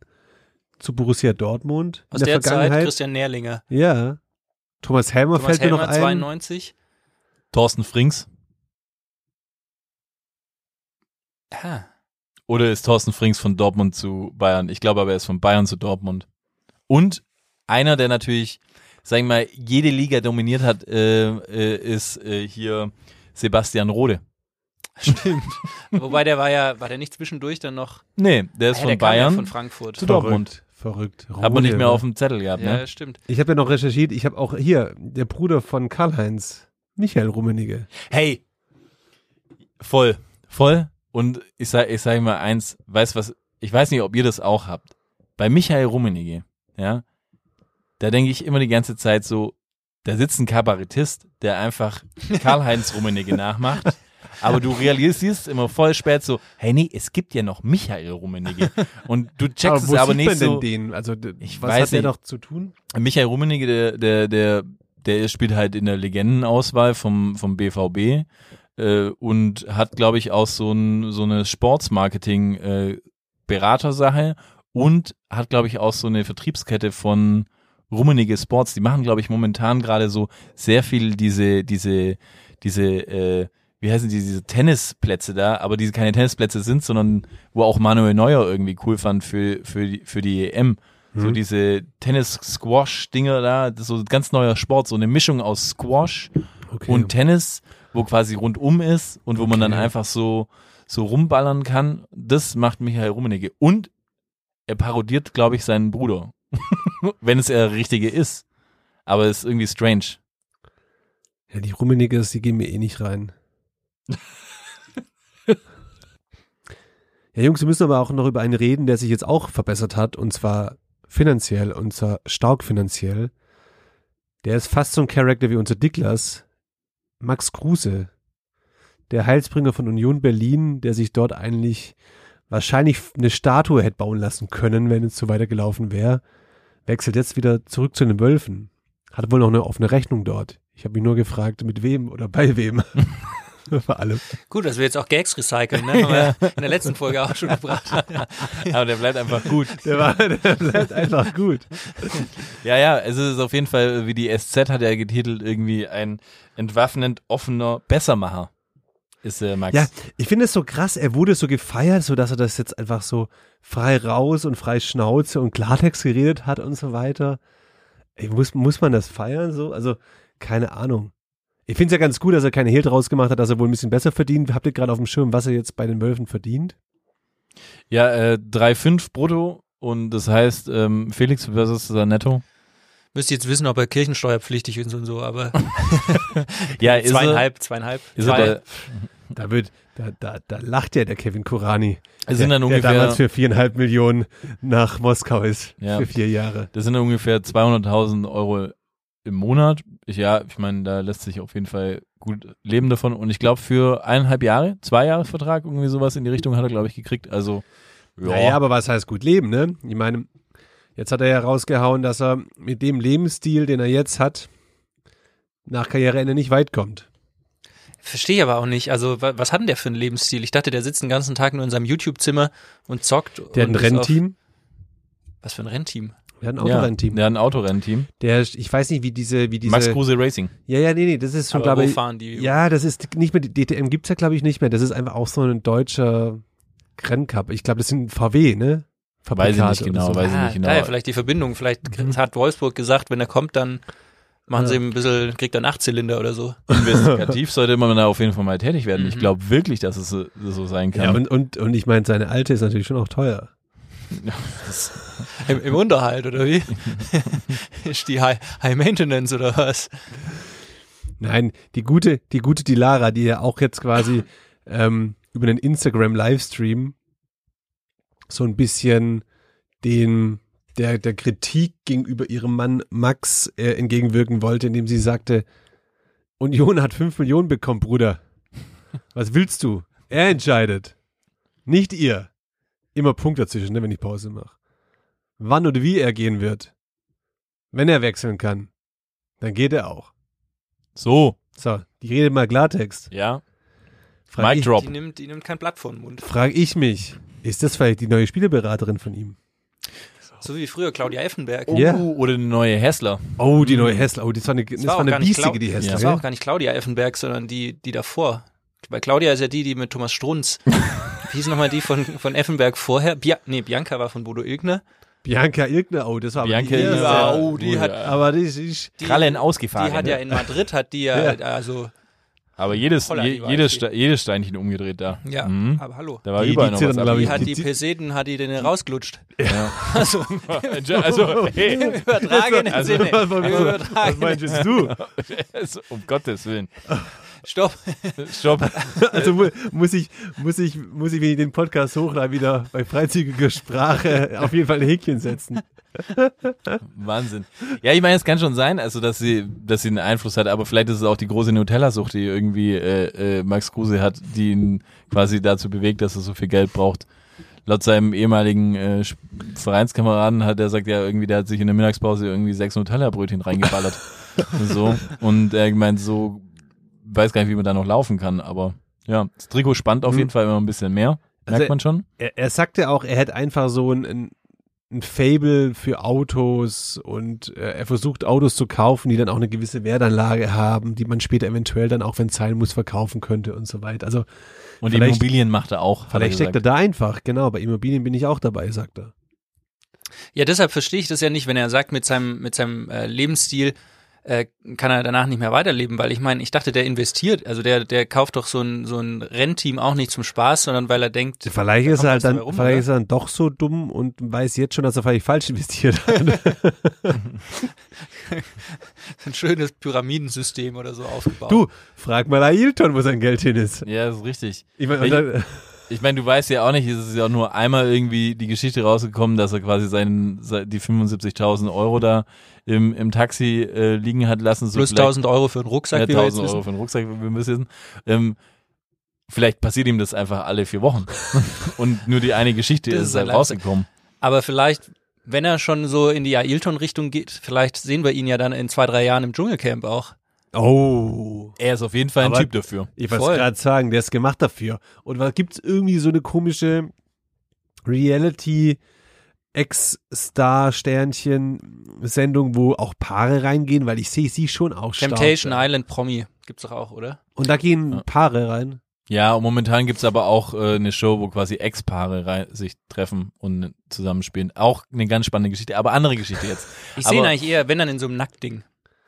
zu Borussia Dortmund Aus in der, der Zeit Vergangenheit? Christian Nährlinger. ja. Thomas Helmer Thomas fällt mir noch Helmer, ein. 92. Thorsten Frings. Ah. Oder ist Thorsten Frings von Dortmund zu Bayern? Ich glaube aber, er ist von Bayern zu Dortmund. Und einer, der natürlich, sag ich mal, jede Liga dominiert hat, äh, äh, ist äh, hier Sebastian Rode. Stimmt. Wobei der war ja, war der nicht zwischendurch dann noch Nee, der ist Ah, von der kam ja Bayern von Frankfurt. zu Dortmund. Verrückt. Hat man nicht mehr Rode, auf dem Zettel gehabt, Ja, ne? stimmt. Ich habe ja noch recherchiert, ich habe auch hier, der Bruder von Karl-Heinz, Michael Rummenigge. Hey, voll, voll. Und ich sag, ich sag mal eins, weiß was, ich weiß nicht, ob ihr das auch habt. Bei Michael Rummenigge, ja, da denke ich immer die ganze Zeit so, da sitzt ein Kabarettist, der einfach Karl-Heinz Rummenigge nachmacht. Aber du realisierst immer voll spät so, hey nee, es gibt ja noch Michael Rummenigge. Und du checkst wo es aber nicht so. den? Also, Ich was weiß hat der noch zu tun? Michael Rummenigge, der, der, der, der spielt halt in der Legendenauswahl vom, vom BVB äh, und hat, glaube ich, auch so, ein, so eine Sportsmarketing äh, Beratersache und hat, glaube ich, auch so eine Vertriebskette von Rummenigge Sports. Die machen, glaube ich, momentan gerade so sehr viel diese, diese, diese, äh, wie heißen die, diese Tennisplätze da, aber diese keine Tennisplätze sind, sondern wo auch Manuel Neuer irgendwie cool fand für, für, die, für die EM. So diese Tennis-Squash-Dinger da, das ist so ein ganz neuer Sport, so eine Mischung aus Squash Okay. und Tennis, wo quasi rundum ist und wo man dann Okay. einfach so, so rumballern kann. Das macht Michael Rummenigge. Und er parodiert, glaube ich, seinen Bruder. Wenn es der richtige ist. Aber es ist irgendwie strange. Ja, die Rummeniges, die gehen mir eh nicht rein. ja, Jungs, wir müssen aber auch noch über einen reden, der sich jetzt auch verbessert hat, und zwar finanziell, und zwar stark finanziell. Der ist fast so ein Charakter wie unser Diklas, Max Kruse, der Heilsbringer von Union Berlin, der sich dort eigentlich wahrscheinlich eine Statue hätte bauen lassen können, wenn es so weitergelaufen wäre, wechselt jetzt wieder zurück zu den Wölfen. Hat wohl noch eine offene Rechnung dort. Ich habe mich nur gefragt, mit wem oder bei wem. Vor allem. Gut, dass wir jetzt auch Gags recyceln, ne? Haben wir in der letzten Folge auch schon gebracht. Aber der bleibt einfach gut. Der, war, der bleibt einfach gut. Ja, ja, es ist auf jeden Fall, wie die SZ hat ja getitelt, irgendwie ein entwaffnend offener Bessermacher. Ist äh, Max. Ja, ich finde es so krass. Er wurde so gefeiert, so dass er das jetzt einfach so frei raus und frei Schnauze und Klartext geredet hat und so weiter. Ey, muss, muss man das feiern so? Also, keine Ahnung. Ich finde es ja ganz gut, dass er keine Hehl draus gemacht hat, dass er wohl ein bisschen besser verdient. Habt ihr gerade auf dem Schirm, was er jetzt bei den Wölfen verdient? Ja, äh, 3,5 brutto und das heißt, ähm, Felix, was ist da netto? Müsst ihr jetzt wissen, ob er kirchensteuerpflichtig ist und so, aber Ja, zweieinhalb, zweieinhalb. Er, ist er zwei. da, Da wird, da, da, da lacht ja der Kevin Kurani. es sind dann der ungefähr, damals für viereinhalb Millionen nach Moskau ist. Ja. Für vier Jahre. das sind dann ungefähr 200.000 Euro im Monat. Ich, ja, ich meine, da lässt sich auf jeden Fall gut leben davon und ich glaube für eineinhalb Jahre, zwei Jahresvertrag, irgendwie sowas in die Richtung hat er, glaube ich, gekriegt. Also, ja. Naja, aber was heißt gut leben, ne? Ich meine, jetzt hat er ja rausgehauen, dass er mit dem Lebensstil, den er jetzt hat, nach Karriereende nicht weit kommt. Verstehe ich aber auch nicht. Also, wa- was hat denn der für einen Lebensstil? Ich dachte, der sitzt den ganzen Tag nur in seinem YouTube-Zimmer und zockt. Der hat ein Rennteam, was für ein Rennteam? Der hat ein Ja, Autorennteam. der hat ein Autorennteam. Der, ich weiß nicht, wie diese, wie diese. Max Kruse Racing. Ja, ja, nee, nee, das ist schon, Aber glaube ich. fahren die? Ja, das ist nicht mehr, die DTM gibt's ja, glaube ich, nicht mehr. Das ist einfach auch so ein deutscher Renncup. Ich glaube, das sind VW, ne? Weiß ich nicht genau, so. weiß ich ah, nicht genau. daher vielleicht die Verbindung. Vielleicht hat Wolfsburg gesagt, wenn er kommt, dann machen sie ihm ein bisschen, kriegt er einen Achtzylinder oder so. Investigativ sollte man da auf jeden Fall mal tätig werden. Ich glaube wirklich, dass es so, sein kann. Ja, und, und, und ich meine, seine alte ist natürlich schon auch teuer. Im, Im Unterhalt, oder wie? ist die High, High Maintenance oder was? Nein, die gute, die gute Dilara, die ja auch jetzt quasi ähm, über den Instagram-Livestream so ein bisschen den der, der Kritik gegenüber ihrem Mann Max äh, entgegenwirken wollte, indem sie sagte, Union hat fünf Millionen bekommen, Bruder. Was willst du? Er entscheidet. Nicht ihr. Immer Punkt dazwischen, ne, wenn ich Pause mache. Wann oder wie er gehen wird. Wenn er wechseln kann, dann geht er auch. so, So, die redet mal Klartext. ja. Frag Mic ich, drop. Die nimmt, die nimmt kein Blatt vor den Mund. Frag ich mich, ist das vielleicht die neue Spieleberaterin von ihm? So wie früher Claudia Effenberg. Oh, Ja. oder eine neue Hessler. Oh, die neue Hessler. Oh, das war eine, das war war eine biestige, Clau- die Hessler. Das war auch gar nicht Claudia Effenberg, sondern die, die davor. Bei Claudia ist ja die, die mit Thomas Strunz. Wie hieß nochmal die von, von Effenberg vorher? Bia nee, Bianca war von Bodo Ilgner. Bianca Ilgner, oh, das war aber Bianca die erste. Ilgner. oh, die hat- Aber die ist, Die, Krallen ausgefahren. die hat ja in Madrid, hat die ja, also, Aber jedes, Holla, je, jedes, Ste jedes Steinchen umgedreht da. ja, Mhm. aber hallo. Da war Die- überall die noch was ich, hat die- die Peseten, hat die den rausgelutscht. Ja. Also, Also, hey, im übertragenen Also, Sinne. was, Im was, was meinst du? um Gottes Willen. Stopp. Stopp. Also mu muss ich, muss ich, muss ich, wenn ich den Podcast hochlade, wieder bei freizügiger Sprache auf jeden Fall ein Häkchen setzen. Wahnsinn. Ja, ich meine, es kann schon sein, also dass sie, dass sie einen Einfluss hat, aber vielleicht ist es auch die große Nutella-Sucht, die irgendwie äh, äh, Max Kruse hat, die ihn quasi dazu bewegt, dass er so viel Geld braucht. Laut seinem ehemaligen äh, Vereinskameraden hat er sagt ja irgendwie, der hat sich in der Mittagspause irgendwie sechs Nutella-Brötchen reingeballert. so. Und er meint so, weiß gar nicht, wie man da noch laufen kann, aber ja, das Trikot spannt auf Mhm. jeden Fall immer ein bisschen mehr. Merkt Also- man schon. Er, er sagte auch, er hätte einfach so ein, ein, ein Fable für Autos und äh, er versucht Autos zu kaufen, die dann auch eine gewisse Wertanlage haben, die man später eventuell dann auch, wenn es sein muss, verkaufen könnte und so weiter. Also Und Vielleicht- Immobilien macht er auch. hat er vielleicht steckt er da einfach, genau, bei Immobilien bin ich auch dabei, sagt er. Ja, deshalb verstehe ich das ja nicht, wenn er sagt, mit seinem, mit seinem äh, Lebensstil äh, kann er danach nicht mehr weiterleben, weil ich meine, ich dachte, der investiert, also der, der kauft doch so ein, so ein Rennteam auch nicht zum Spaß, sondern weil er denkt, Vielleicht ist er halt dann, rum, vielleicht oder? ist er dann doch so dumm und weiß jetzt schon, dass er vielleicht falsch investiert hat. ein schönes Pyramidensystem oder so aufgebaut. du, frag mal Ailton, wo sein Geld hin ist. Ja, das ist richtig. Ich meine, Welch- und dann- Ich meine, du weißt ja auch nicht, es ist ja auch nur einmal irgendwie die Geschichte rausgekommen, dass er quasi seinen, se- die 75.000 Euro da im, im Taxi äh, liegen hat lassen. So Plus vielleicht- 1000 Euro für einen Rucksack, ja, wie wir jetzt 1000 Euro wissen. für den Rucksack, wie wir müssen. Ähm, vielleicht passiert ihm das einfach alle vier Wochen. Und nur die eine Geschichte ist, ist halt rausgekommen. Aber vielleicht, wenn er schon so in die Ailton-Richtung geht, vielleicht sehen wir ihn ja dann in zwei, drei Jahren im Dschungelcamp auch. Oh. Er ist auf jeden Fall ein Aber- Typ dafür. Ich wollte gerade sagen, der ist gemacht dafür. Und was gibt's irgendwie so eine komische Reality Ex-Star-Sternchen-Sendung, wo auch Paare reingehen, weil ich sehe sie schon auch stark. Temptation Island Promi gibt's doch auch, oder? Und da gehen Ja. Paare rein. Ja, und momentan gibt's aber auch äh, eine Show, wo quasi Ex-Paare sich treffen und zusammenspielen. Auch eine ganz spannende Geschichte, aber andere Geschichte jetzt. Ich sehe ihn eigentlich eher, wenn dann in so einem Nacktding.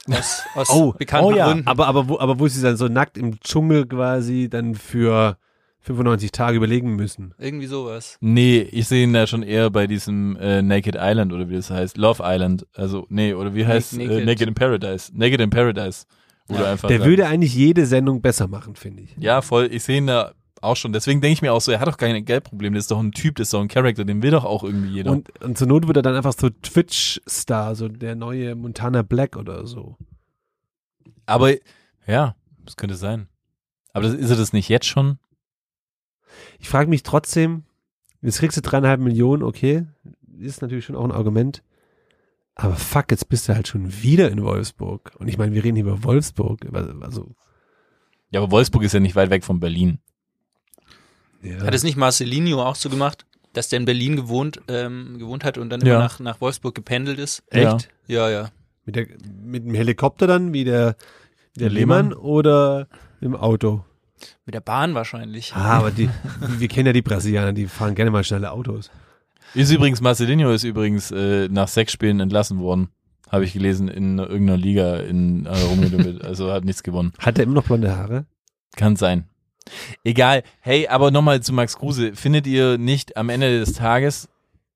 Aus, aus Oh, bekannten oh ja, Gründen. Aber, aber, wo, aber wo sie dann so nackt im Dschungel quasi dann für 95 Tage überlegen müssen. Irgendwie sowas. Nee, ich sehe ihn da schon eher bei diesem äh, Naked Island oder wie das heißt. Love Island. Also, nee, oder wie heißt Naked, Naked. äh, Naked in Paradise. Naked in Paradise. Du einfach Der sagst- würde eigentlich jede Sendung besser machen, finde ich. Ja, voll. Ich sehe ihn da auch schon. Deswegen denke ich mir auch so, er hat doch kein Geldproblem. Das ist doch ein Typ, das ist doch ein Charakter. Den will doch auch irgendwie jeder. Und, und zur Not wird er dann einfach so Twitch-Star, so der neue Montana Black oder so. aber, ja, das könnte sein. Aber das, ist er das nicht jetzt schon? Ich frage mich trotzdem, jetzt kriegst du dreieinhalb Millionen, okay, ist natürlich schon auch ein Argument. Aber fuck, jetzt bist du halt schon wieder in Wolfsburg. Und ich meine, wir reden hier über Wolfsburg. Also, Ja, aber Wolfsburg ist ja nicht weit weg von Berlin. Ja. Hat es nicht Marcelinho auch so gemacht? dass der in Berlin gewohnt, ähm, gewohnt hat und dann Ja. immer nach, nach Wolfsburg gependelt ist. Echt? Ja, ja. Mit, der, mit dem Helikopter dann, wie der, wie der Lehmann? Lehmann oder im Auto? Mit der Bahn wahrscheinlich. Ah, aber die, wir kennen ja die Brasilianer, die fahren gerne mal schnelle Autos. Ist übrigens, Marcelinho ist übrigens äh, nach sechs Spielen entlassen worden. Habe ich gelesen in irgendeiner Liga in äh, Romeo Also hat nichts gewonnen. Hat er immer noch blonde Haare? Kann sein. Egal. Hey, aber nochmal zu Max Kruse. Findet ihr nicht am Ende des Tages,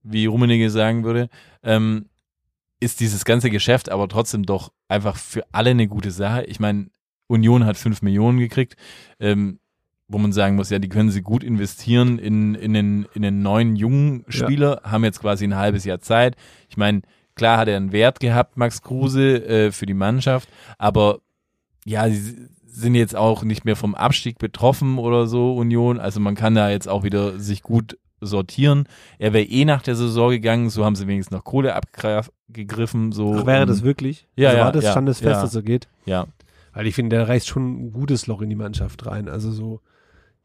wie Rummenigge sagen würde, ähm, ist dieses ganze Geschäft aber trotzdem doch einfach für alle eine gute Sache? Ich meine, Union hat fünf Millionen gekriegt, ähm, wo man sagen muss, ja, die können sie gut investieren in, in, den, in den neuen jungen Spieler, haben jetzt quasi ein halbes Jahr Zeit. Ich meine, klar hat er einen Wert gehabt, Max Kruse, äh, für die Mannschaft, aber ja, sie sind jetzt auch nicht mehr vom Abstieg betroffen oder so, Union. Also man kann da jetzt auch wieder sich gut sortieren. Er wäre eh nach der Saison gegangen, so haben sie wenigstens noch Kohle abgegriffen. So, Ach, wäre um, das wirklich? Ja, also ja, war das, ja, stand das fest, ja. dass so geht? Ja, Weil ich finde, der reißt schon ein gutes Loch in die Mannschaft rein. Also so,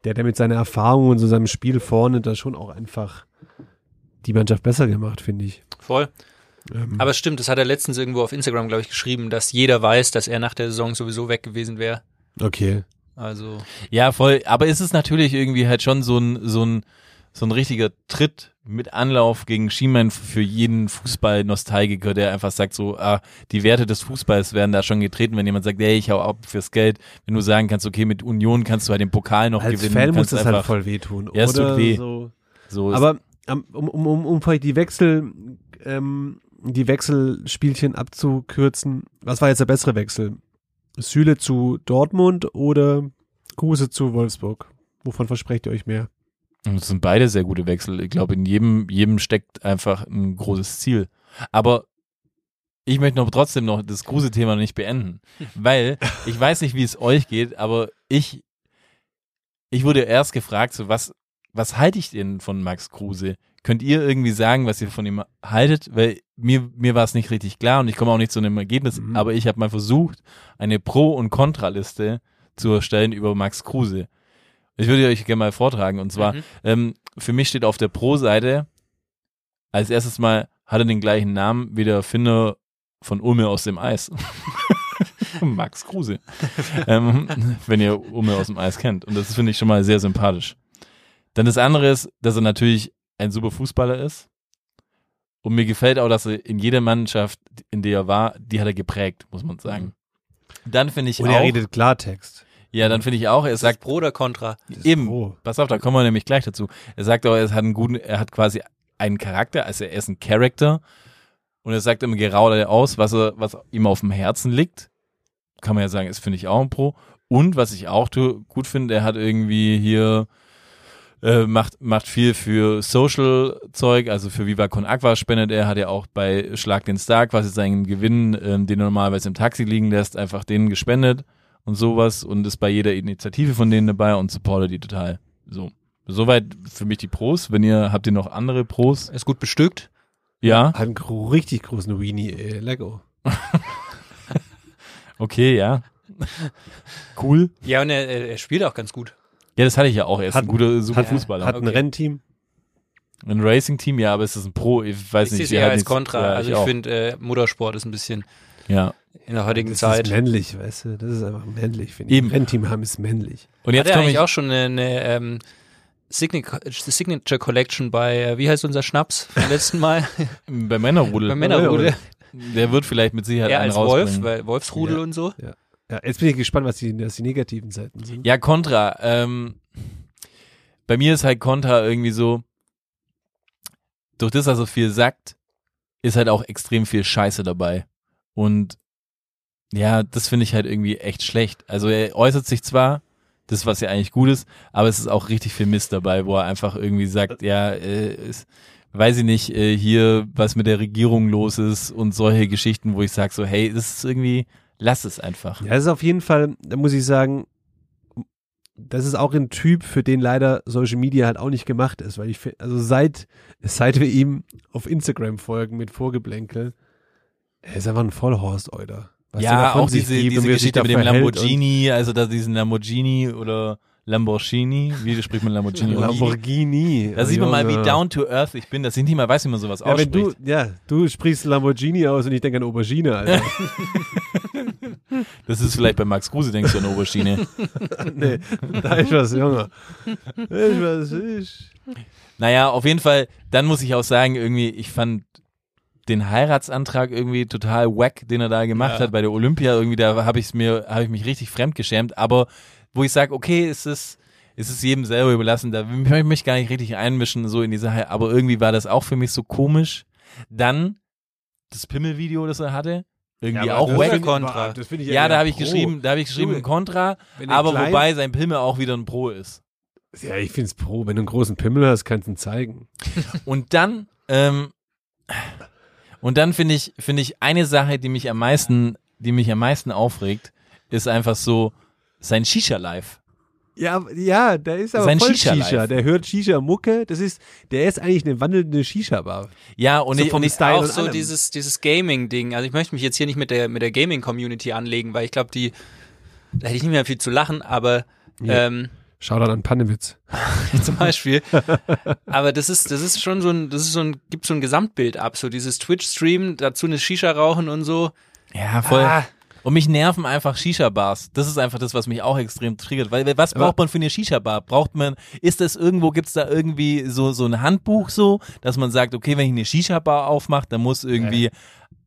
der, der mit seiner Erfahrung und so seinem Spiel vorne da schon auch einfach die Mannschaft besser gemacht, finde ich. Voll. Ähm, Aber es stimmt, das hat er letztens irgendwo auf Instagram, glaube ich, geschrieben, dass jeder weiß, dass er nach der Saison sowieso weg gewesen wäre. Okay. Also, ja, voll. Aber es ist natürlich irgendwie halt schon so ein, so ein, so ein richtiger Tritt mit Anlauf gegen Schiemann für jeden Fußball-Nostalgiker, der einfach sagt so, ah, die Werte des Fußballs werden da schon getreten, wenn jemand sagt, hey, ich hau ab fürs Geld. Wenn du sagen kannst, okay, mit Union kannst du halt den Pokal noch Als gewinnen. Fan muss das halt einfach, voll wehtun. Ja, es tut oder weh. So. so ist- Aber ähm, um, um, um, um vielleicht die Wechsel, ähm, die Wechselspielchen abzukürzen, was war jetzt der bessere Wechsel? Süle zu Dortmund oder Kruse zu Wolfsburg? Wovon versprecht ihr euch mehr? Und Es sind beide sehr gute Wechsel. Ich glaube, in jedem, jedem steckt einfach ein großes Ziel. Aber ich möchte noch trotzdem noch das Kruse-Thema nicht beenden, weil ich weiß nicht, wie es euch geht, aber ich, ich wurde erst gefragt, so was, was halte ich denn von Max Kruse? Könnt ihr irgendwie sagen, was ihr von ihm haltet? Weil mir, mir war es nicht richtig klar und ich komme auch nicht zu einem Ergebnis, Mhm. aber ich habe mal versucht, eine Pro- und Kontraliste zu erstellen über Max Kruse. Ich würde euch gerne mal vortragen und zwar, Mhm. ähm, für mich steht auf der Pro-Seite als erstes mal, hat er den gleichen Namen wie der Erfinder von Ulme aus dem Eis. Max Kruse. ähm, wenn ihr Ulme aus dem Eis kennt. Und das finde ich schon mal sehr sympathisch. Dann das andere ist, dass er natürlich ein super Fußballer ist. Und mir gefällt auch, dass er in jeder Mannschaft, in der er war, die hat er geprägt, muss man sagen. Dann finde ich Und auch, er redet Klartext. ja, dann finde ich auch, er das sagt, Pro oder Contra? Eben. Pro. Pass auf, da kommen wir nämlich gleich dazu. Er sagt auch, er hat einen guten, er hat quasi einen Charakter, also er ist ein Character und er sagt immer gerade aus, was er, was ihm auf dem Herzen liegt. Kann man ja sagen, ist finde ich auch ein Pro. Und was ich auch gut finde, er hat irgendwie hier äh, macht macht viel für Social Zeug, also für Viva Con Aqua spendet er, hat ja auch bei Schlag den Star quasi seinen Gewinn, ähm, den er normalerweise im Taxi liegen lässt, einfach denen gespendet und sowas und ist bei jeder Initiative von denen dabei und supportet die total. So. Soweit für mich die Pros. Wenn ihr, habt ihr noch andere Pros? Ist gut bestückt. Ja? Hat einen gro richtig großen Weenie, ey. Lego. Okay, ja. Cool. Ja, und er er spielt auch ganz gut. Ja, das hatte ich ja auch. Er ist Hat- ein guter, super Hat, Fußballer. hat ein Okay. Rennteam. ein Racing-Team, ja, aber es ist ein Pro. Ich weiß Ich nicht. sehe es wir eher als Contra. Ja, also ich, auch. finde, äh, Motorsport ist ein bisschen Ja. in der heutigen Das Zeit. ist männlich, weißt du. Das ist einfach männlich, finde ich. Eben. Rennteam haben ist männlich. Und Hat jetzt er komme eigentlich ich. auch schon eine, eine ähm, Signature, Signature Collection bei, äh, wie heißt unser Schnaps vom letzten Mal? Bei Männerrudel. bei Männerrudel. Der wird vielleicht mit Sicherheit Er einen als Wolf, weil Wolfsrudel Ja. und so. Ja, jetzt bin ich gespannt, was die, was die negativen Seiten sind. Ja, Contra. Ähm, bei mir ist halt Contra irgendwie so, durch das, dass er viel sagt, ist halt auch extrem viel Scheiße dabei. Und ja, das finde ich halt irgendwie echt schlecht. Also er äußert sich zwar, das was ja eigentlich gut ist, aber es ist auch richtig viel Mist dabei, wo er einfach irgendwie sagt, ja, äh, ist, weiß ich nicht, äh, hier, was mit der Regierung los ist und solche Geschichten, wo ich sage so, hey, das ist irgendwie, lass es einfach. Ja, das ist auf jeden Fall, da muss ich sagen, das ist auch ein Typ, für den leider Social Media halt auch nicht gemacht ist, weil ich also seit seit wir ihm auf Instagram folgen mit Vorgeblänkel, er ist einfach ein Vollhorst, Euler. Was ja, auch diese, gibt diese Geschichte mit dem Lamborghini, also da diesen Lamborghini oder Lamborghini. Wie spricht man Lamborghini? Lamborghini. Da sieht man mal, wie down to earth ich bin, dass ich nicht mal weiß, wie man sowas Ja, wenn ausspricht. du, ja, du sprichst Lamborghini aus und ich denke an Aubergine, Alter. Das ist vielleicht bei Max Kruse, denkst du an Aubergine. nee, da ist was, Junge. Ich weiß, ich. Naja, auf jeden Fall, dann muss ich auch sagen, irgendwie, ich fand den Heiratsantrag irgendwie total wack, den er da gemacht Ja. hat bei der Olympia. Irgendwie, da habe ich mir, habe ich mich richtig fremdgeschämt. Aber wo ich sage, okay, es ist, es ist jedem selber überlassen, da möchte ich mich gar nicht richtig einmischen, so in die Sache. Aber irgendwie war das auch für mich so komisch. Dann das Pimmelvideo, das er hatte. Irgendwie Ja, auch wack. finde ich- finde ich Ja, da habe ich pro. geschrieben, da habe ich geschrieben Du, ein der aber klein- wobei sein Pimmel auch wieder ein Pro ist. Ja, ich find's pro. Wenn du einen großen Pimmel hast, kannst du ihn zeigen. Und dann, ähm, und dann finde ich, finde ich eine Sache, die mich am meisten, die mich am meisten aufregt, ist einfach so sein Shisha-Life. Ja, ja, der ist aber Sein voll Shisha-Life. Shisha. Der hört Shisha-Mucke. Das ist, der ist eigentlich eine wandelnde Shisha-Bar. Ja, und So ich, und ich auch und so allem. dieses, dieses Gaming-Ding. Also ich möchte mich jetzt hier nicht mit der, mit der Gaming-Community anlegen, weil ich glaube, die, da hätte ich nicht mehr viel zu lachen, aber Ja. ähm, Shoutout an Pannewitz. zum Beispiel. Aber das ist, das ist schon so ein, das ist so ein, gibt so ein Gesamtbild ab, so dieses Twitch-Stream, dazu eine Shisha rauchen und so. ja, voll. Ah. Und mich nerven einfach Shisha-Bars. Das ist einfach das, was mich auch extrem triggert. Weil was braucht man für eine Shisha-Bar? Braucht man, ist das irgendwo, gibt's da irgendwie so, so ein Handbuch so, dass man sagt, okay, wenn ich eine Shisha-Bar aufmache, dann muss irgendwie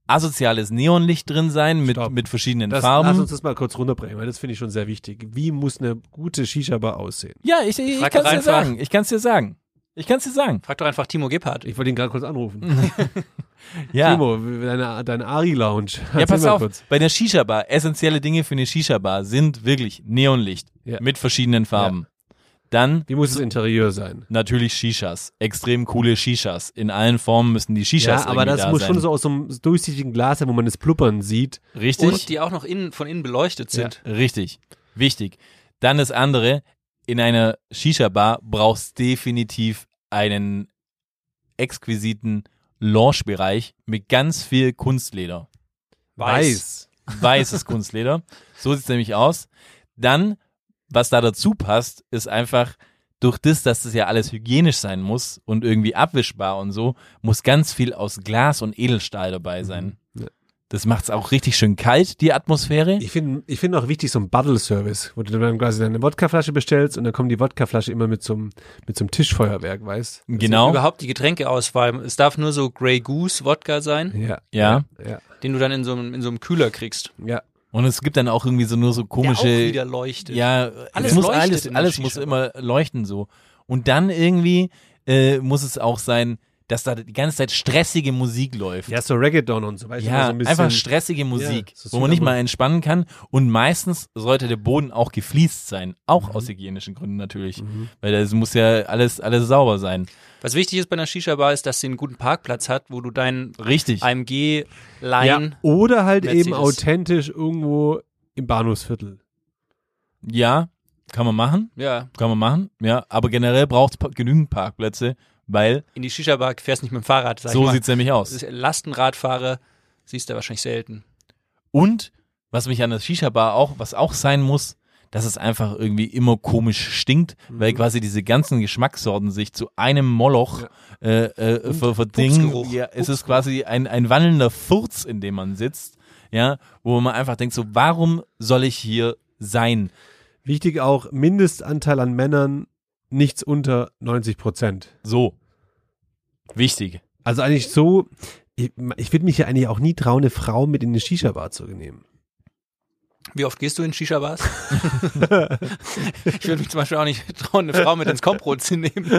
asoziales Neonlicht drin sein mit, Stopp. mit verschiedenen Das, Farben. lass uns das mal kurz runterbringen, weil das finde ich schon sehr wichtig. Wie muss eine gute Shisha-Bar aussehen? Ja, ich, ich, ich kann es dir sagen. Ich kann es dir sagen. Ich kann es dir sagen. Frag doch einfach Timo Gebhardt. Ich wollte ihn gerade kurz anrufen. Ja. Timo, deine, deine Ari-Lounge. Ja, pass mal auf. kurz. Bei der Shisha-Bar, essentielle Dinge für eine Shisha-Bar sind wirklich Neonlicht Ja. mit verschiedenen Farben. Dann Wie muss das Interieur sein? natürlich Shishas. Extrem coole Shishas. In allen Formen müssen die Shishas Ja, aber das da muss sein. schon so aus so einem durchsichtigen Glas sein, wo man das Pluppern sieht. Richtig? Und die auch noch innen, von innen beleuchtet sind. Richtig. Wichtig. Dann das andere. In einer Shisha-Bar brauchst definitiv einen exquisiten Lounge-Bereich mit ganz viel Kunstleder. Weiß. weißes Kunstleder. So sieht's nämlich aus. Dann, was da dazu passt, ist einfach durch das, dass das ja alles hygienisch sein muss und irgendwie abwischbar und so, muss ganz viel aus Glas und Edelstahl dabei sein. Das macht's auch richtig schön kalt, die Atmosphäre. Ich finde ich finde auch wichtig so ein Bottle-Service, wo du dann quasi deine Wodkaflasche bestellst und dann kommt die Wodkaflasche immer mit so einem, mit so einem Tischfeuerwerk, weißt Genau. Überhaupt die Getränkeauswahl. Es darf nur so Grey Goose Wodka sein, Ja. Ja. Ja. den du dann in so einem, in so einem Kühler kriegst. Ja. Und es gibt dann auch irgendwie so nur so Der auch komische. wieder leuchtet. Ja, Alles es muss leuchtet alles, alles muss immer leuchten so. Und dann irgendwie äh, muss es auch sein, dass da die ganze Zeit stressige Musik läuft. Ja, so Reggaeton und so, weißt du, Ja, so ein bisschen, einfach stressige Musik, so wo man nicht mal entspannen kann. Und meistens sollte der Boden auch gefliest sein, auch Mhm. aus hygienischen Gründen natürlich, weil das muss ja alles alles sauber sein. Was wichtig ist bei einer Shisha-Bar ist, dass sie einen guten Parkplatz hat, wo du deinen Richtig. AMG ja, Line oder halt eben Mercedes. authentisch irgendwo im Bahnhofsviertel. Ja, kann man machen, ja, kann man machen. Ja, aber generell braucht es genügend Parkplätze, weil in die Shisha-Bar fährst nicht mit dem Fahrrad. Sag so mal. sieht's nämlich aus. Lastenradfahrer siehst du wahrscheinlich selten. Und was mich an der Shisha-Bar auch, was auch sein muss, dass es einfach irgendwie immer komisch stinkt, weil Mhm. quasi diese ganzen Geschmackssorten sich zu einem Moloch äh, äh, ver verdingen. Ja, es ist quasi ein, ein wandelnder Furz, in dem man sitzt, ja, wo man einfach denkt, so, warum soll ich hier sein? Wichtig auch, Mindestanteil an Männern, nichts unter 90 Prozent. So. Wichtig. Also eigentlich so, ich, ich würde mich ja eigentlich auch nie trauen, eine Frau mit in eine Shisha-Bar zu nehmen. Wie oft gehst du in Shisha-Bars? ich würde mich zum Beispiel auch nicht trauen, eine Frau mit ins Kopfbrot zu nehmen.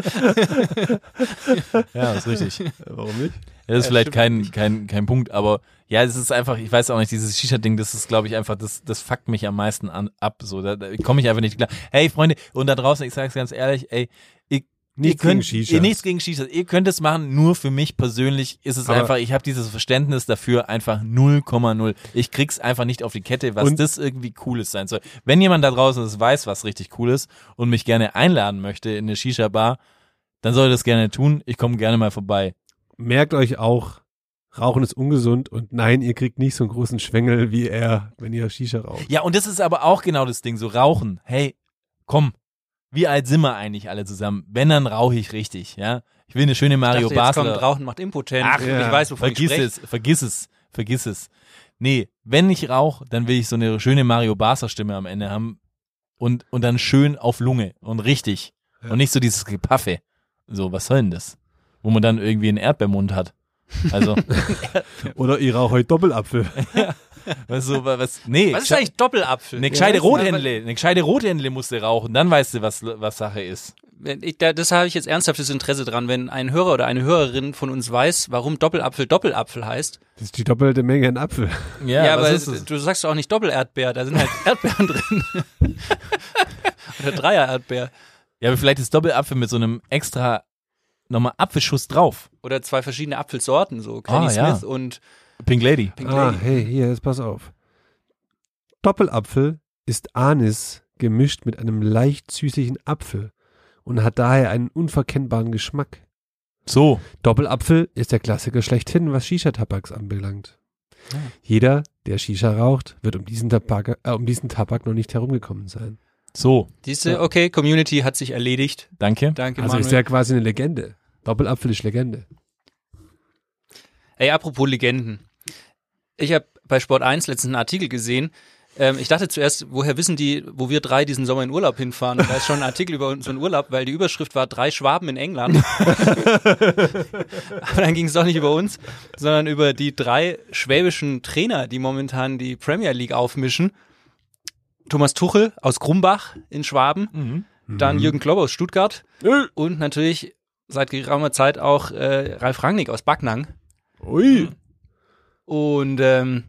Ja, das ist richtig. Warum nicht? Das ist Ja, vielleicht kein, kein, kein Punkt, aber ja, es ist einfach, ich weiß auch nicht, dieses Shisha-Ding, das ist, glaube ich, einfach, das, das fuckt mich am meisten an, ab. So, da, da komme ich einfach nicht klar. Hey, Freunde, und da draußen, ich sage es ganz ehrlich, ey, ihr, Nichts könnt, gegen Shishas. Ihr, nichts gegen Shishas. Ihr könnt es machen, nur für mich persönlich ist es Aber- einfach, ich habe dieses Verständnis dafür einfach 0,0. Ich krieg's einfach nicht auf die Kette, was das irgendwie Cooles sein soll. Wenn jemand da draußen das weiß, was richtig cool ist und mich gerne einladen möchte in eine Shisha-Bar, dann soll das gerne tun. Ich komme gerne mal vorbei. Merkt euch auch, Rauchen ist ungesund und nein, ihr kriegt nicht so einen großen Schwengel wie er, wenn ihr Shisha raucht. Ja, und das ist aber auch genau das Ding, so rauchen. Hey, komm, wie alt sind wir eigentlich alle zusammen? Wenn, dann rauche ich richtig, ja. Ich will eine schöne Mario Ich dachte, jetzt Basler. kommt Rauchen macht impotent. Ach, ich ja. weiß, wovon vergiss ich es, vergiss es, vergiss es. Nee, wenn ich rauche, dann will ich so eine schöne Mario Basler Stimme am Ende haben und, und dann schön auf Lunge und richtig. Und nicht so dieses Gepaffe. So, was soll denn das? Wo man dann irgendwie einen Erdbeermund hat. Also, Oder ich rauche heute Doppelapfel. was so, was, nee. Was ist eigentlich Doppelapfel? Eine gescheite Ja, Rothändle, eine gescheite Rothändle musst du rauchen, dann weißt du, was, was Sache ist. Ich, da, das habe ich jetzt ernsthaftes Interesse dran, wenn ein Hörer oder eine Hörerin von uns weiß, warum Doppelapfel Doppelapfel heißt. Das ist die doppelte Menge an Apfel. Ja, Ja, was aber ist es? du sagst doch auch nicht Doppelerdbeer, da sind halt Erdbeeren drin. oder Dreier-Erdbeer. Ja, aber vielleicht ist Doppelapfel mit so einem extra nochmal Apfelschuss drauf. Oder zwei verschiedene Apfelsorten, so Granny Ah, ja. Smith und Pink Lady. Pink Ah, Lady. hey, hier, jetzt pass auf. Doppelapfel ist Anis gemischt mit einem leicht süßlichen Apfel und hat daher einen unverkennbaren Geschmack. So. Doppelapfel ist der Klassiker schlechthin, was Shisha-Tabaks anbelangt. Jeder, der Shisha raucht, wird um diesen, Tabak, äh, um diesen Tabak noch nicht herumgekommen sein. So. Diese, okay, Community hat sich erledigt. Danke. Danke, Also Manuel. ist ja quasi eine Legende. Doppelapfel ist Legende. Ey, apropos Legenden. Ich habe bei Sport 1 letztens einen Artikel gesehen. Ähm, ich dachte zuerst, woher wissen die, wo wir drei diesen Sommer in Urlaub hinfahren? Und da ist schon ein Artikel über unseren Urlaub, weil die Überschrift war drei Schwaben in England. Aber dann ging es doch nicht über uns, sondern über die drei schwäbischen Trainer, die momentan die Premier League aufmischen. Thomas Tuchel aus Grumbach in Schwaben, dann Jürgen Klopp aus Stuttgart und natürlich seit geraumer Zeit auch äh, Ralf Rangnick aus Backnang. Ui. Und ähm,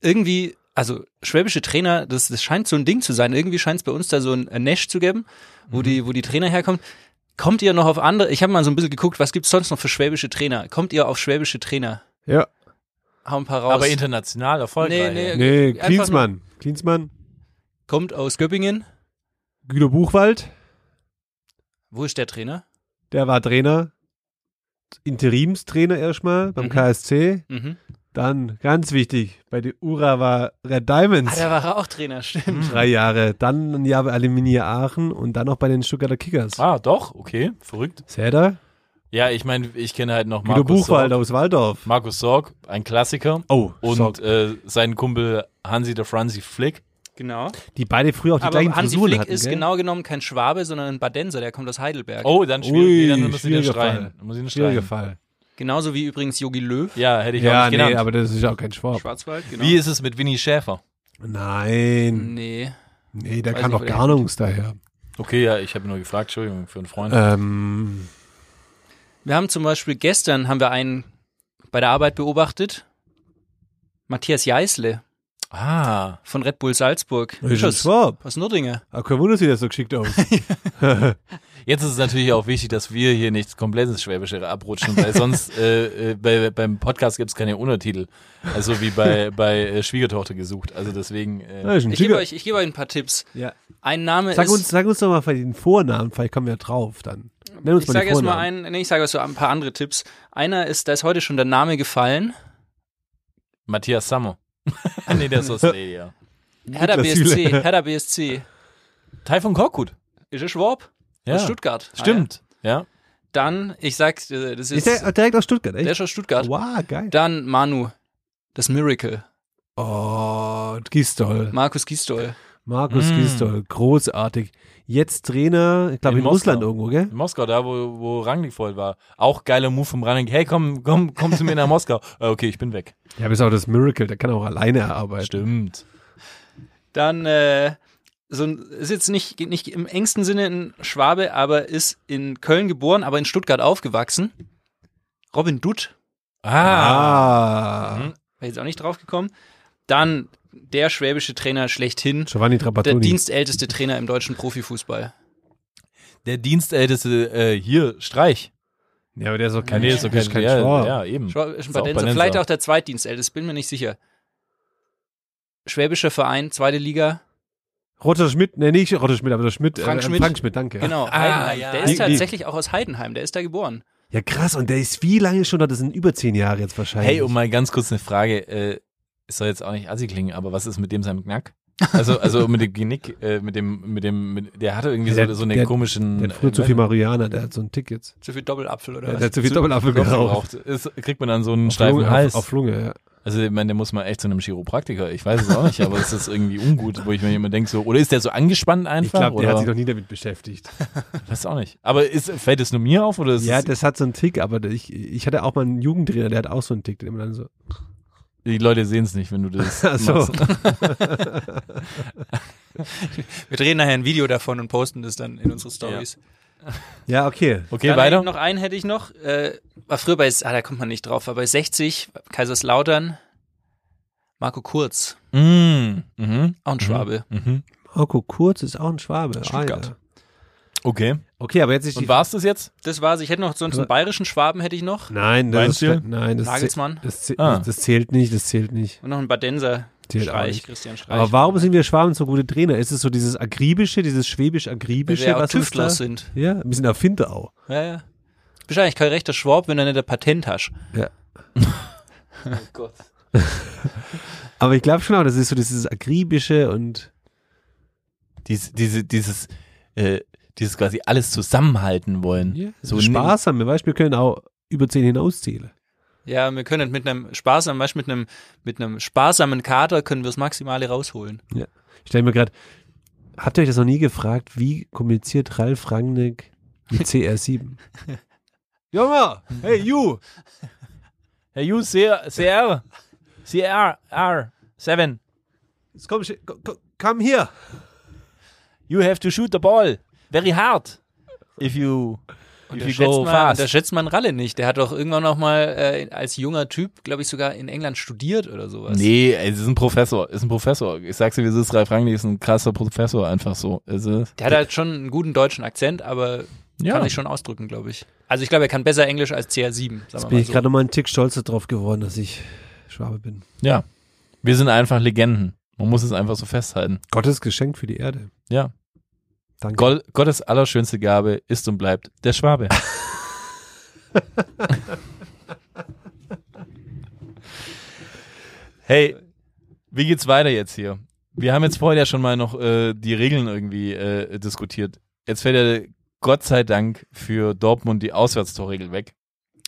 irgendwie, also schwäbische Trainer, das, das scheint so ein Ding zu sein. Irgendwie scheint es bei uns da so ein, Nash zu geben, wo, die, wo die Trainer herkommen. Kommt ihr noch auf andere? Ich habe mal so ein bisschen geguckt, was gibt's sonst noch für schwäbische Trainer? Kommt ihr auf schwäbische Trainer? Ja. Hau ein paar raus. Aber international erfolgreich. Nee, nee. Nee, Klinsmann. Klinsmann. Kommt aus Göppingen. Guido Buchwald, Wo ist der Trainer? der war Trainer. Interimstrainer erstmal beim Mhm. KSC. Mhm. Dann, ganz wichtig, bei der Urawa Red Diamonds. Ah, der war auch Trainer, stimmt. Drei Jahre. Dann ein Jahr bei Aluminium Aachen und dann noch bei den Stuttgarter Kickers. Ah, doch, okay, verrückt. Ihr? Ja, ich meine, ich kenne halt noch Guido Markus Buchwald Sorg. aus Waldorf. Markus Sorg, ein Klassiker. Oh, Und Sorg. äh, sein Kumpel Hansi der Franzi Flick. Genau. die beide früher auch die Aber gleichen Hansi Frisuren Flick hatten, ist gell? genau genommen kein Schwabe, sondern ein Badenser, der kommt aus Heidelberg. Oh, dann schwierig. Ui, nee, dann muss ich den streiten. Muss ich den streiten. Fall. Genauso wie übrigens Yogi Löw. Ja, hätte ich Ja, auch nicht nee, genannt. aber das ist ja auch kein Schwab. Schwarzwald, genau. Wie ist es mit Winnie Schäfer? Nein. Nee. Nee, der Weiß kann doch gar nichts daher. Okay, ja, ich habe nur gefragt, Entschuldigung, für einen Freund. Ähm, Wir haben zum Beispiel gestern haben wir einen bei der Arbeit beobachtet. Matthias Jeißle ah, von Red Bull Salzburg. das ist ein aus, Schwab. aus Nürdinger. Aber kein Wunder, sieht das so geschickt aus. jetzt ist es natürlich auch wichtig, dass wir hier nicht komplett ins Schwäbische abrutschen, weil sonst äh, äh, bei, beim Podcast gibt es keine Untertitel. Also wie bei, bei äh, Schwiegertochter gesucht. Also deswegen, äh, Ich gebe euch, ich gebe euch ein paar Tipps. Ja. Ein Name Sag ist. uns, sag uns doch mal den Vornamen, vielleicht kommen wir drauf dann. Nenn uns ich mal sage den erst mal Vornamen. einen, nee, ich sage euch so ein paar andere Tipps. Einer ist, da ist heute schon der Name gefallen. Matthias Sammer. nee, der ist aus Lady, ja. Hertha BSC. Hertha BSC. Taifun Korkut. Ist er Schwab? Ja. Aus Stuttgart. Ah, ja. Stimmt, ja. Dann, ich sag, äh, das ist, Ist der direkt aus Stuttgart, echt? der ist aus Stuttgart. wow, geil. Dann Manu, das Miracle. Oh, Gistol. Markus Gisdol. Markus Mm. Gistol, großartig. Jetzt Trainer, ich glaube In in, Russland irgendwo, gell? In Moskau, da wo, wo Rangnick voll war. Auch geiler Move vom Rangnick. Hey, komm, komm, komm zu mir nach Moskau. Äh, okay, ich bin weg. Ja, aber ist auch das Miracle, der kann auch alleine arbeiten. Stimmt. Dann, äh, so ein, ist jetzt nicht, nicht im engsten Sinne ein Schwabe, aber ist in Köln geboren, aber in Stuttgart aufgewachsen. Robin Dutt, Ah. Ah, Mhm. wäre jetzt auch nicht drauf gekommen. Dann der schwäbische Trainer schlechthin, Giovanni der Trapattoni. dienstälteste Trainer im deutschen Profifußball. Der Dienstälteste äh, hier, Streich. Ja, aber der ist auch kein, Nee, ist doch kein, ist kein ja, Schwab. ja, eben. Schwa- Ist ein Ist auch Badenser. Vielleicht auch der zweitdienstälteste, bin mir nicht sicher. Schwäbischer Verein, zweite Liga. Rotter Schmidt, nee, nicht Rotter Schmidt, aber der Schmidt. Frank äh, Schmidt. Frank Schmidt, danke. Genau, Ah, ja. Der ist tatsächlich auch aus Heidenheim, der ist da geboren. Ja, krass. Und der ist wie lange schon da? Das sind über zehn Jahre jetzt wahrscheinlich. Hey, um mal ganz kurz eine Frage. Äh, es soll jetzt auch nicht assi klingen, aber was ist mit dem seinem Knack? Also, also mit dem Genick, äh, mit dem, mit dem, mit, der hatte irgendwie Der- so, so eine der- komischen. Der hat früher zu viel Marihuana, der hat so einen Tick jetzt. Zu viel Doppelapfel oder Der, was? der hat zu viel Doppelapfel geraucht. Ist, kriegt man dann so einen Auf steifen Lunge, Hals. Auf, auf Lunge, ja. Also, ich meine, der muss mal echt zu einem Chiropraktiker. Ich weiß es auch nicht, aber es ist irgendwie ungut, wo ich mir immer denke, so, oder ist der so angespannt Ich einfach? glaube, der oder? hat sich noch nie damit beschäftigt. weiß auch nicht. Aber ist, fällt es nur mir auf oder ist Ja, das hat so einen Tick, aber ich, ich hatte auch mal einen Jugendtrainer, der hat auch so einen Tick, der immer dann so. Die Leute sehen es nicht, wenn du das so. machst. Wir drehen nachher ein Video davon und posten das dann in unsere Stories. Ja, okay. Okay, Dann weiter. Noch einen hätte ich noch. Äh, war früher bei, ah, da kommt man nicht drauf, aber bei 60, Kaiserslautern, Marco Kurz, Mm, mhm, auch ein Schwabe. mhm. Marco Kurz ist auch ein Schwabe. Stuttgart. Okay. Okay, aber jetzt ist die Und war's das jetzt? Das war's. Ich hätte noch so einen Aber- bayerischen Schwaben hätte ich noch. Nein, das ist, Weinziel? nein, das, zäh- Nagelsmann. das, zäh- Ah. das zählt nicht, das zählt nicht. Und noch einen Badenser. Zählt auch Streich. Christian Streich. Aber warum sind wir Schwaben so gute Trainer? Ist es so dieses Akribische, dieses Schwäbisch-Akribische, wir was uns Tüftler da? sind. Ja, ein bisschen Erfinder auch. Ja, ja. Bist eigentlich kein rechter Schwab, wenn du nicht ein Patent hast. Ja. oh Gott. Aber ich glaube schon auch, das ist so dieses Akribische und Dies, diese, dieses, äh, dieses quasi alles zusammenhalten wollen. ja, So so sparsam. Weißt, wir können auch über zehn hinauszählen. Ja, wir können mit einem sparsamen, weißt, mit einem, mit einem sparsamen Kater können wir das Maximale rausholen. Ich stelle mir gerade, habt ihr euch das noch nie gefragt, wie kommuniziert Ralf Rangnick mit CR7? Junge, hey you! Herr you, CR, CR, CR, R, 7. Jetzt komm, sch- ko- ko- komm hier! You have to shoot the ball very hard if you, if you Unterschätzt go man, unterschätzt man Ralle nicht. Der hat doch irgendwann noch mal äh, als junger Typ, glaube ich, sogar in England studiert oder sowas. Nee, es ist ein Professor, ist ein Professor. Ich sag's dir, wie es ist, Ralf Rangnick ist ein krasser Professor, einfach so. Es ist, Der hat halt schon einen guten deutschen Akzent, aber ja. kann ich schon ausdrücken, glaube ich. Also ich glaube, er kann besser Englisch als CR7, sagen Jetzt bin mal ich so. gerade nochmal einen Tick stolzer drauf geworden, dass ich Schwabe bin. ja. Wir sind einfach Legenden. Man muss es einfach so festhalten. Gottes Geschenk für die Erde. Ja. Danke. Gott, Gottes allerschönste Gabe ist und bleibt der Schwabe. hey, wie geht's weiter jetzt hier? Wir haben jetzt vorher ja schon mal noch äh, die Regeln irgendwie äh, diskutiert. Jetzt fällt ja Gott sei Dank für Dortmund die Auswärtstorregel weg.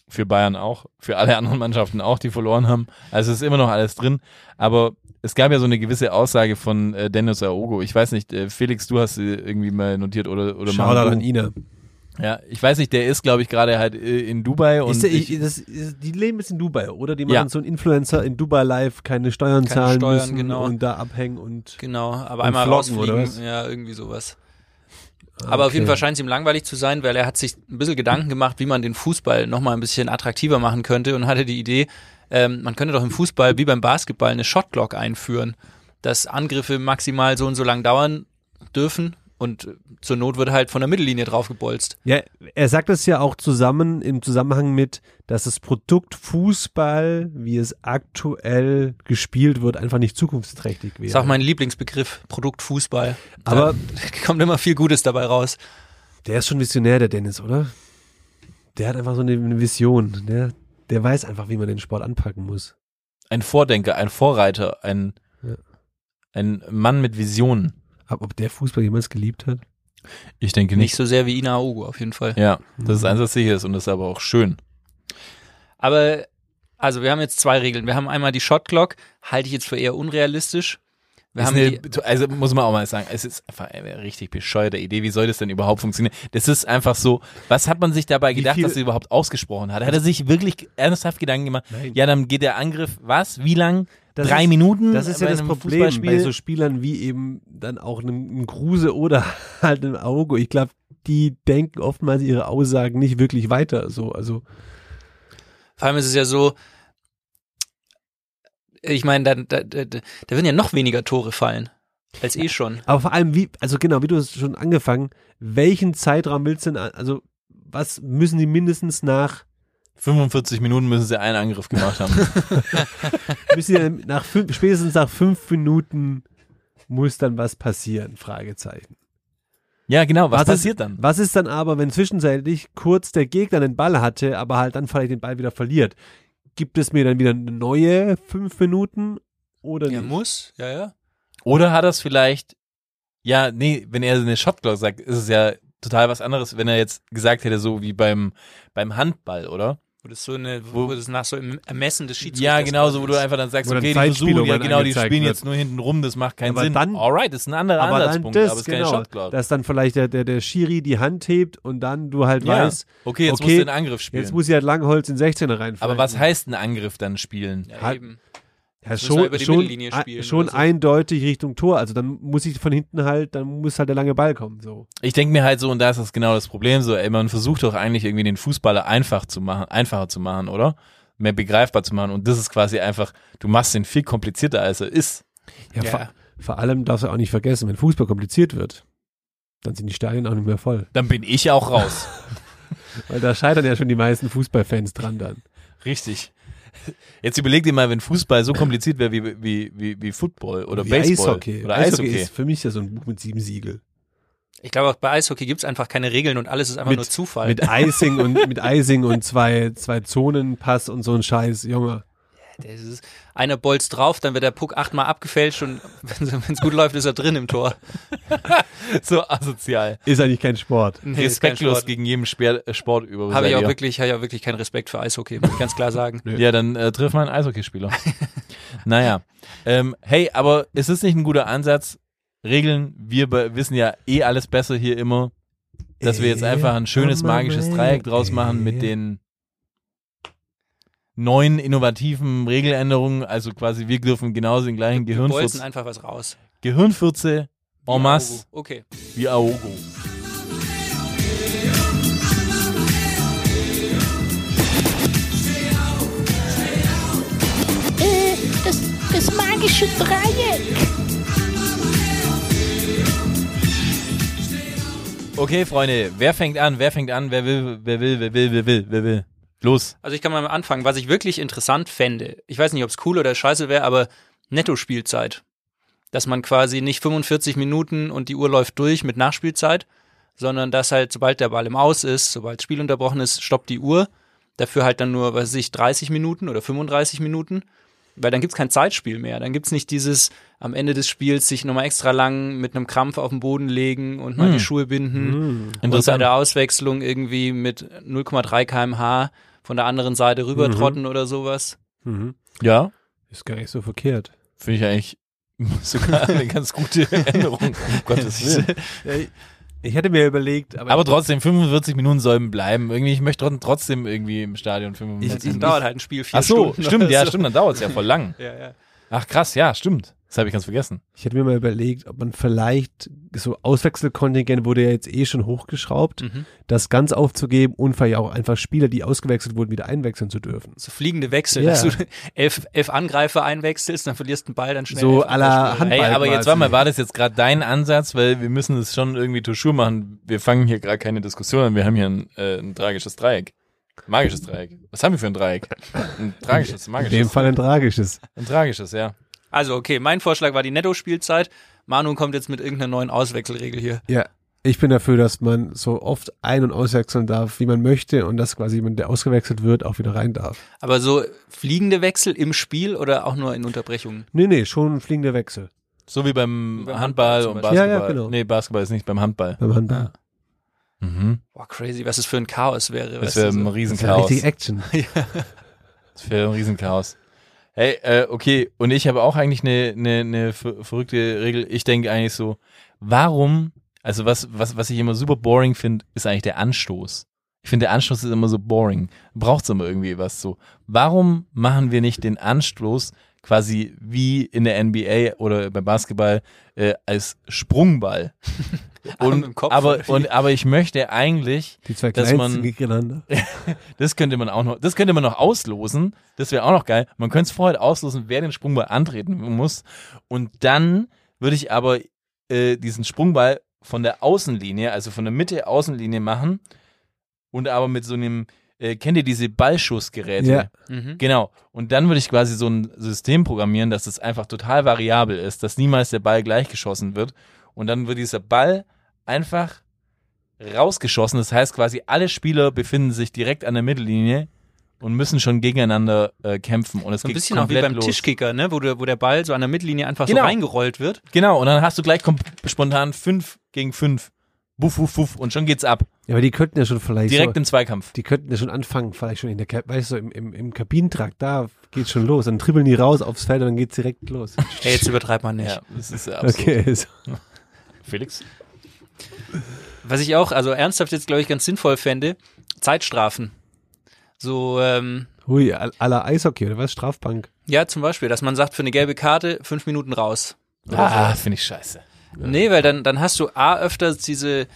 Für Bayern auch, für alle anderen Mannschaften auch, die verloren haben. Also es ist immer noch alles drin. Aber es gab ja so eine gewisse Aussage von äh, Dennis Aogo. Ich weiß nicht, äh, Felix, du hast sie irgendwie mal notiert oder oder Shoutout Manu, an? Ina. Ja, ich weiß nicht, der ist, glaube ich, gerade halt äh, in Dubai und Ist der, ich, das, ist, die leben jetzt in Dubai, oder? Die machen Ja. so einen Influencer in Dubai live, keine Steuern Keine zahlen Steuern, müssen genau. und da abhängen und Genau, aber Und einmal Flocken, rausfliegen. oder? Ja, irgendwie sowas. Aber auf Okay. jeden Fall scheint es ihm langweilig zu sein, weil er hat sich ein bisschen Gedanken gemacht, wie man den Fußball nochmal ein bisschen attraktiver machen könnte und hatte die Idee, ähm, man könnte doch im Fußball wie beim Basketball eine Shotclock einführen, dass Angriffe maximal so und so lang dauern dürfen und zur Not wird halt von der Mittellinie draufgebolzt. Ja, er sagt das ja auch zusammen im Zusammenhang mit, dass das Produkt Fußball, wie es aktuell gespielt wird, einfach nicht zukunftsträchtig wäre. Das ist auch mein Lieblingsbegriff, Produkt Fußball. Aber- da kommt immer viel Gutes dabei raus. Der ist schon visionär, der Dennis, oder? Der hat einfach so eine, eine Vision. Der, der weiß einfach, wie man den Sport anpacken muss. ein Vordenker, ein Vorreiter, ein, Ja. ein Mann mit Visionen. Aber ob der Fußball jemals geliebt hat? Ich denke Nicht nicht. so sehr wie Ina Ogo auf jeden Fall. Ja, das ist Mhm. eins, was sicher ist und das ist aber auch schön. Aber, also wir haben jetzt zwei Regeln. Wir haben einmal die Shotclock, halte ich jetzt für eher unrealistisch. Wir haben eine, also muss man auch mal sagen, es ist einfach eine richtig bescheuerte Idee. Wie soll das denn überhaupt funktionieren? Das ist einfach so, was hat man sich dabei gedacht, dass er überhaupt ausgesprochen hat? Hat er sich wirklich ernsthaft Gedanken gemacht? Nein. Ja, dann geht der Angriff, was? Wie lang? Das Drei ist- Minuten? Das ist ja das Problem bei so Spielern wie eben dann auch einem, einem Kruse oder halt einem Auge. Ich glaube, die denken oftmals ihre Aussagen nicht wirklich weiter. So, also vor allem ist es ja so, ich meine, da, da, da, da würden ja noch weniger Tore fallen. Als eh schon. Aber vor allem, wie, also genau, wie du es schon angefangen, welchen Zeitraum willst du denn, also was müssen die mindestens nach, 45 Minuten müssen sie einen Angriff gemacht haben. müssen die nach fünf, spätestens nach fünf Minuten muss dann was passieren, Fragezeichen. ja, genau. Was, Was passiert ist, dann? Was ist dann aber, wenn zwischenzeitlich kurz der Gegner den Ball hatte, aber halt dann vielleicht den Ball wieder verliert? Gibt es mir dann wieder eine neue fünf Minuten oder nicht? muss, ja, ja. Oder hat er es vielleicht, ja, nee, wenn er eine Shotglock sagt, ist es ja total was anderes, wenn er jetzt gesagt hätte, so wie beim, beim Handball, oder? Wo das so eine, wo, das nach so im Ermessen des Schiedsrichters Ja, genau, so, wo du ist. einfach dann sagst, Wo dann okay, die versuchen, ja genau, die spielen wird. jetzt nur hinten rum, das macht keinen Aber Sinn. dann- Alright, das ist ein anderer Aber dann Ansatzpunkt, das, aber es ist genau, kein Shotglock. dass dann vielleicht der, der, der Schiri die Hand hebt und dann du halt Ja. weißt, Okay, jetzt okay, musst du den Angriff spielen. jetzt muss ich halt Langholz in 16er reinfallen. aber was heißt ein Angriff dann spielen? Ja, eben. Ja, schon, über die schon, schon so. eindeutig Richtung Tor. Also dann muss ich von hinten halt, dann muss halt der lange Ball kommen. So. Ich denke mir halt so, und da ist das genau das Problem, so, ey, man versucht doch eigentlich irgendwie den Fußballer einfach zu machen, einfacher zu machen, oder? Mehr begreifbar zu machen. Und das ist quasi einfach, du machst den viel komplizierter, als er ist. Ja, Ja. Vor, vor allem darfst du auch nicht vergessen, wenn Fußball kompliziert wird, dann sind die Stadien auch nicht mehr voll. Dann bin ich auch raus. Weil da scheitern ja schon die meisten Fußballfans dran dann. Richtig. Jetzt überleg dir mal, wenn Fußball so kompliziert wäre wie, wie, wie, wie Football oder Wie Baseball Eishockey. oder Eishockey Eishockey. ist für mich ja so ein Buch mit sieben Siegel. Ich glaube, auch bei Eishockey gibt es einfach keine Regeln und alles ist einfach Mit- nur Zufall. Mit Icing und mit Icing und zwei, zwei Zonenpass und so ein Scheiß, Junge. Das ist, einer bolzt drauf, dann wird der Puck achtmal abgefälscht und wenn es gut läuft, ist er drin im Tor. So asozial. Ist eigentlich kein Sport. Nee, ist kein Respektlos Sport. gegen jeden Speer, äh, Sport über. Habe ich, auch wirklich, hab ich auch wirklich keinen Respekt für Eishockey, muss ich ganz klar sagen. Ja, dann äh, triff mal einen Eishockeyspieler. naja. Ähm, hey, aber ist es nicht ein guter Ansatz? Regeln, wir wissen ja eh alles besser hier immer, dass wir jetzt einfach ein schönes magisches Dreieck draus machen mit den neuen innovativen Regeländerungen. Also quasi wir dürfen genauso den gleichen Wir bolzen Gehirnfurze, einfach was raus. Gehirnfurze en masse Okay. wie Aogo. Äh, das, das magische Dreieck. Okay, Freunde, wer fängt an? Wer fängt an? Wer will? Wer will? Wer will? Wer will? Wer will? Los. Also ich kann mal anfangen. Was ich wirklich interessant fände, ich weiß nicht, ob es cool oder scheiße wäre, aber Netto-Spielzeit. Dass man quasi nicht 45 Minuten und die Uhr läuft durch mit Nachspielzeit, sondern dass halt, sobald der Ball im Aus ist, sobald das Spiel unterbrochen ist, stoppt die Uhr. Dafür halt dann nur, was weiß ich, 30 Minuten oder 35 Minuten. Weil dann gibt's kein Zeitspiel mehr. Dann gibt's nicht dieses am Ende des Spiels sich nochmal extra lang mit einem Krampf auf den Boden legen und mal Hm. die Schuhe binden. Und bei der Auswechslung irgendwie mit 0,3 kmh von der anderen Seite rübertrotten oder sowas. Mhm. Ja, Ist gar nicht so verkehrt. finde ich eigentlich sogar eine ganz gute Änderung. Um Gottes Willen. Ich hätte mir überlegt, aber, Aber trotzdem, 45 Minuten sollen bleiben. Irgendwie, ich möchte trotzdem irgendwie im Stadion 45 Das Ich- dauert halt ein Spiel vier Ach so, Stunden. stimmt, ja, so. stimmt, dann dauert es ja voll lang. Ja, ja. Ach krass, ja, stimmt. Das habe ich ganz vergessen. ich hätte mir mal überlegt, ob man vielleicht so Auswechselkontingent wurde ja jetzt eh schon hochgeschraubt, Mhm. das ganz aufzugeben und vielleicht auch einfach Spieler, die ausgewechselt wurden, wieder einwechseln zu dürfen. So fliegende Wechsel, Ja. dass du elf, elf Angreifer einwechselst, dann verlierst du den Ball, dann schnell. So elf à la Angreifer. Handball. Hey, aber jetzt warte mal, war das jetzt gerade dein Ansatz? Weil wir müssen es schon irgendwie Tour machen. Wir fangen hier gerade keine Diskussion an. Wir haben hier ein, äh, ein tragisches Dreieck. Magisches Dreieck. Was haben wir für ein Dreieck? Ein tragisches, In magisches. dem Fall ein tragisches. Ein tragisches, ja. Also, okay, mein Vorschlag war die Netto-Spielzeit. Manu kommt jetzt mit irgendeiner neuen Auswechselregel hier. Ja. Ich bin dafür, dass man so oft ein- und auswechseln darf, wie man möchte und dass quasi jemand, der ausgewechselt wird, auch wieder rein darf. Aber so fliegende Wechsel im Spiel oder auch nur in Unterbrechungen? Nee, nee, schon ein fliegender Wechsel So wie beim, Beim Handball, Handball und. Basketball. Ja, ja, genau. Nee, Basketball ist nicht beim Handball. beim Handball. Mhm. Boah, crazy, was es für ein Chaos wäre. Das wäre ein so. Das ja Riesenchaos. richtig Action. Das wäre ein Riesenchaos. Hey, äh, okay, und ich habe auch eigentlich eine, eine, eine ver- verrückte Regel. Ich denke eigentlich so, warum, also was, was, was ich immer super boring finde, ist eigentlich der Anstoß. Ich finde, der Anstoß ist immer so boring. Braucht's immer irgendwie was so. Warum machen wir nicht den Anstoß quasi wie in der NBA oder beim Basketball äh, als Sprungball? Und, im Kopf aber, und, aber ich möchte eigentlich, Die zwei Dass man- gegeneinander. das könnte man auch noch, das könnte man noch auslosen. Das wäre auch noch geil. Man könnte es vorher auslosen, wer den Sprungball antreten muss. Und dann würde ich aber äh, diesen Sprungball von der Außenlinie, also von der Mitte Außenlinie machen und aber mit so einem, äh, kennt ihr diese Ballschussgeräte? Ja. Mhm. Genau. Und dann würde ich quasi so ein System programmieren, dass es einfach total variabel ist, dass niemals der Ball gleich geschossen wird. Und dann wird dieser Ball einfach rausgeschossen. Das heißt quasi, alle Spieler befinden sich direkt an der Mittellinie. und müssen schon gegeneinander äh, kämpfen. Und es So ein geht bisschen auch wie beim los. Tischkicker, ne? wo, der, wo der Ball so an der Mittellinie einfach Genau. so reingerollt wird. Genau, und dann hast du gleich spontan fünf gegen fünf. Wuff, wuff, wuff. Und schon geht's ab. Ja, aber die könnten ja schon vielleicht Direkt so, im Zweikampf. die könnten ja schon anfangen, vielleicht schon in der, weißt du, im, im, im Kabinentrakt, da geht's schon los. Dann dribbeln die raus aufs Feld und dann geht's direkt los. Hey, jetzt übertreibt man nicht. Ja, das ist ja absurd. Okay, so. Felix? Was ich auch, also ernsthaft jetzt, glaube ich, ganz sinnvoll fände, Zeitstrafen. So, ähm, Hui, la Eishockey oder was? Strafbank. ja, zum Beispiel, dass man sagt, für eine gelbe Karte fünf Minuten raus. Ah, finde ich scheiße. Nee, weil dann, dann hast du A öfters diese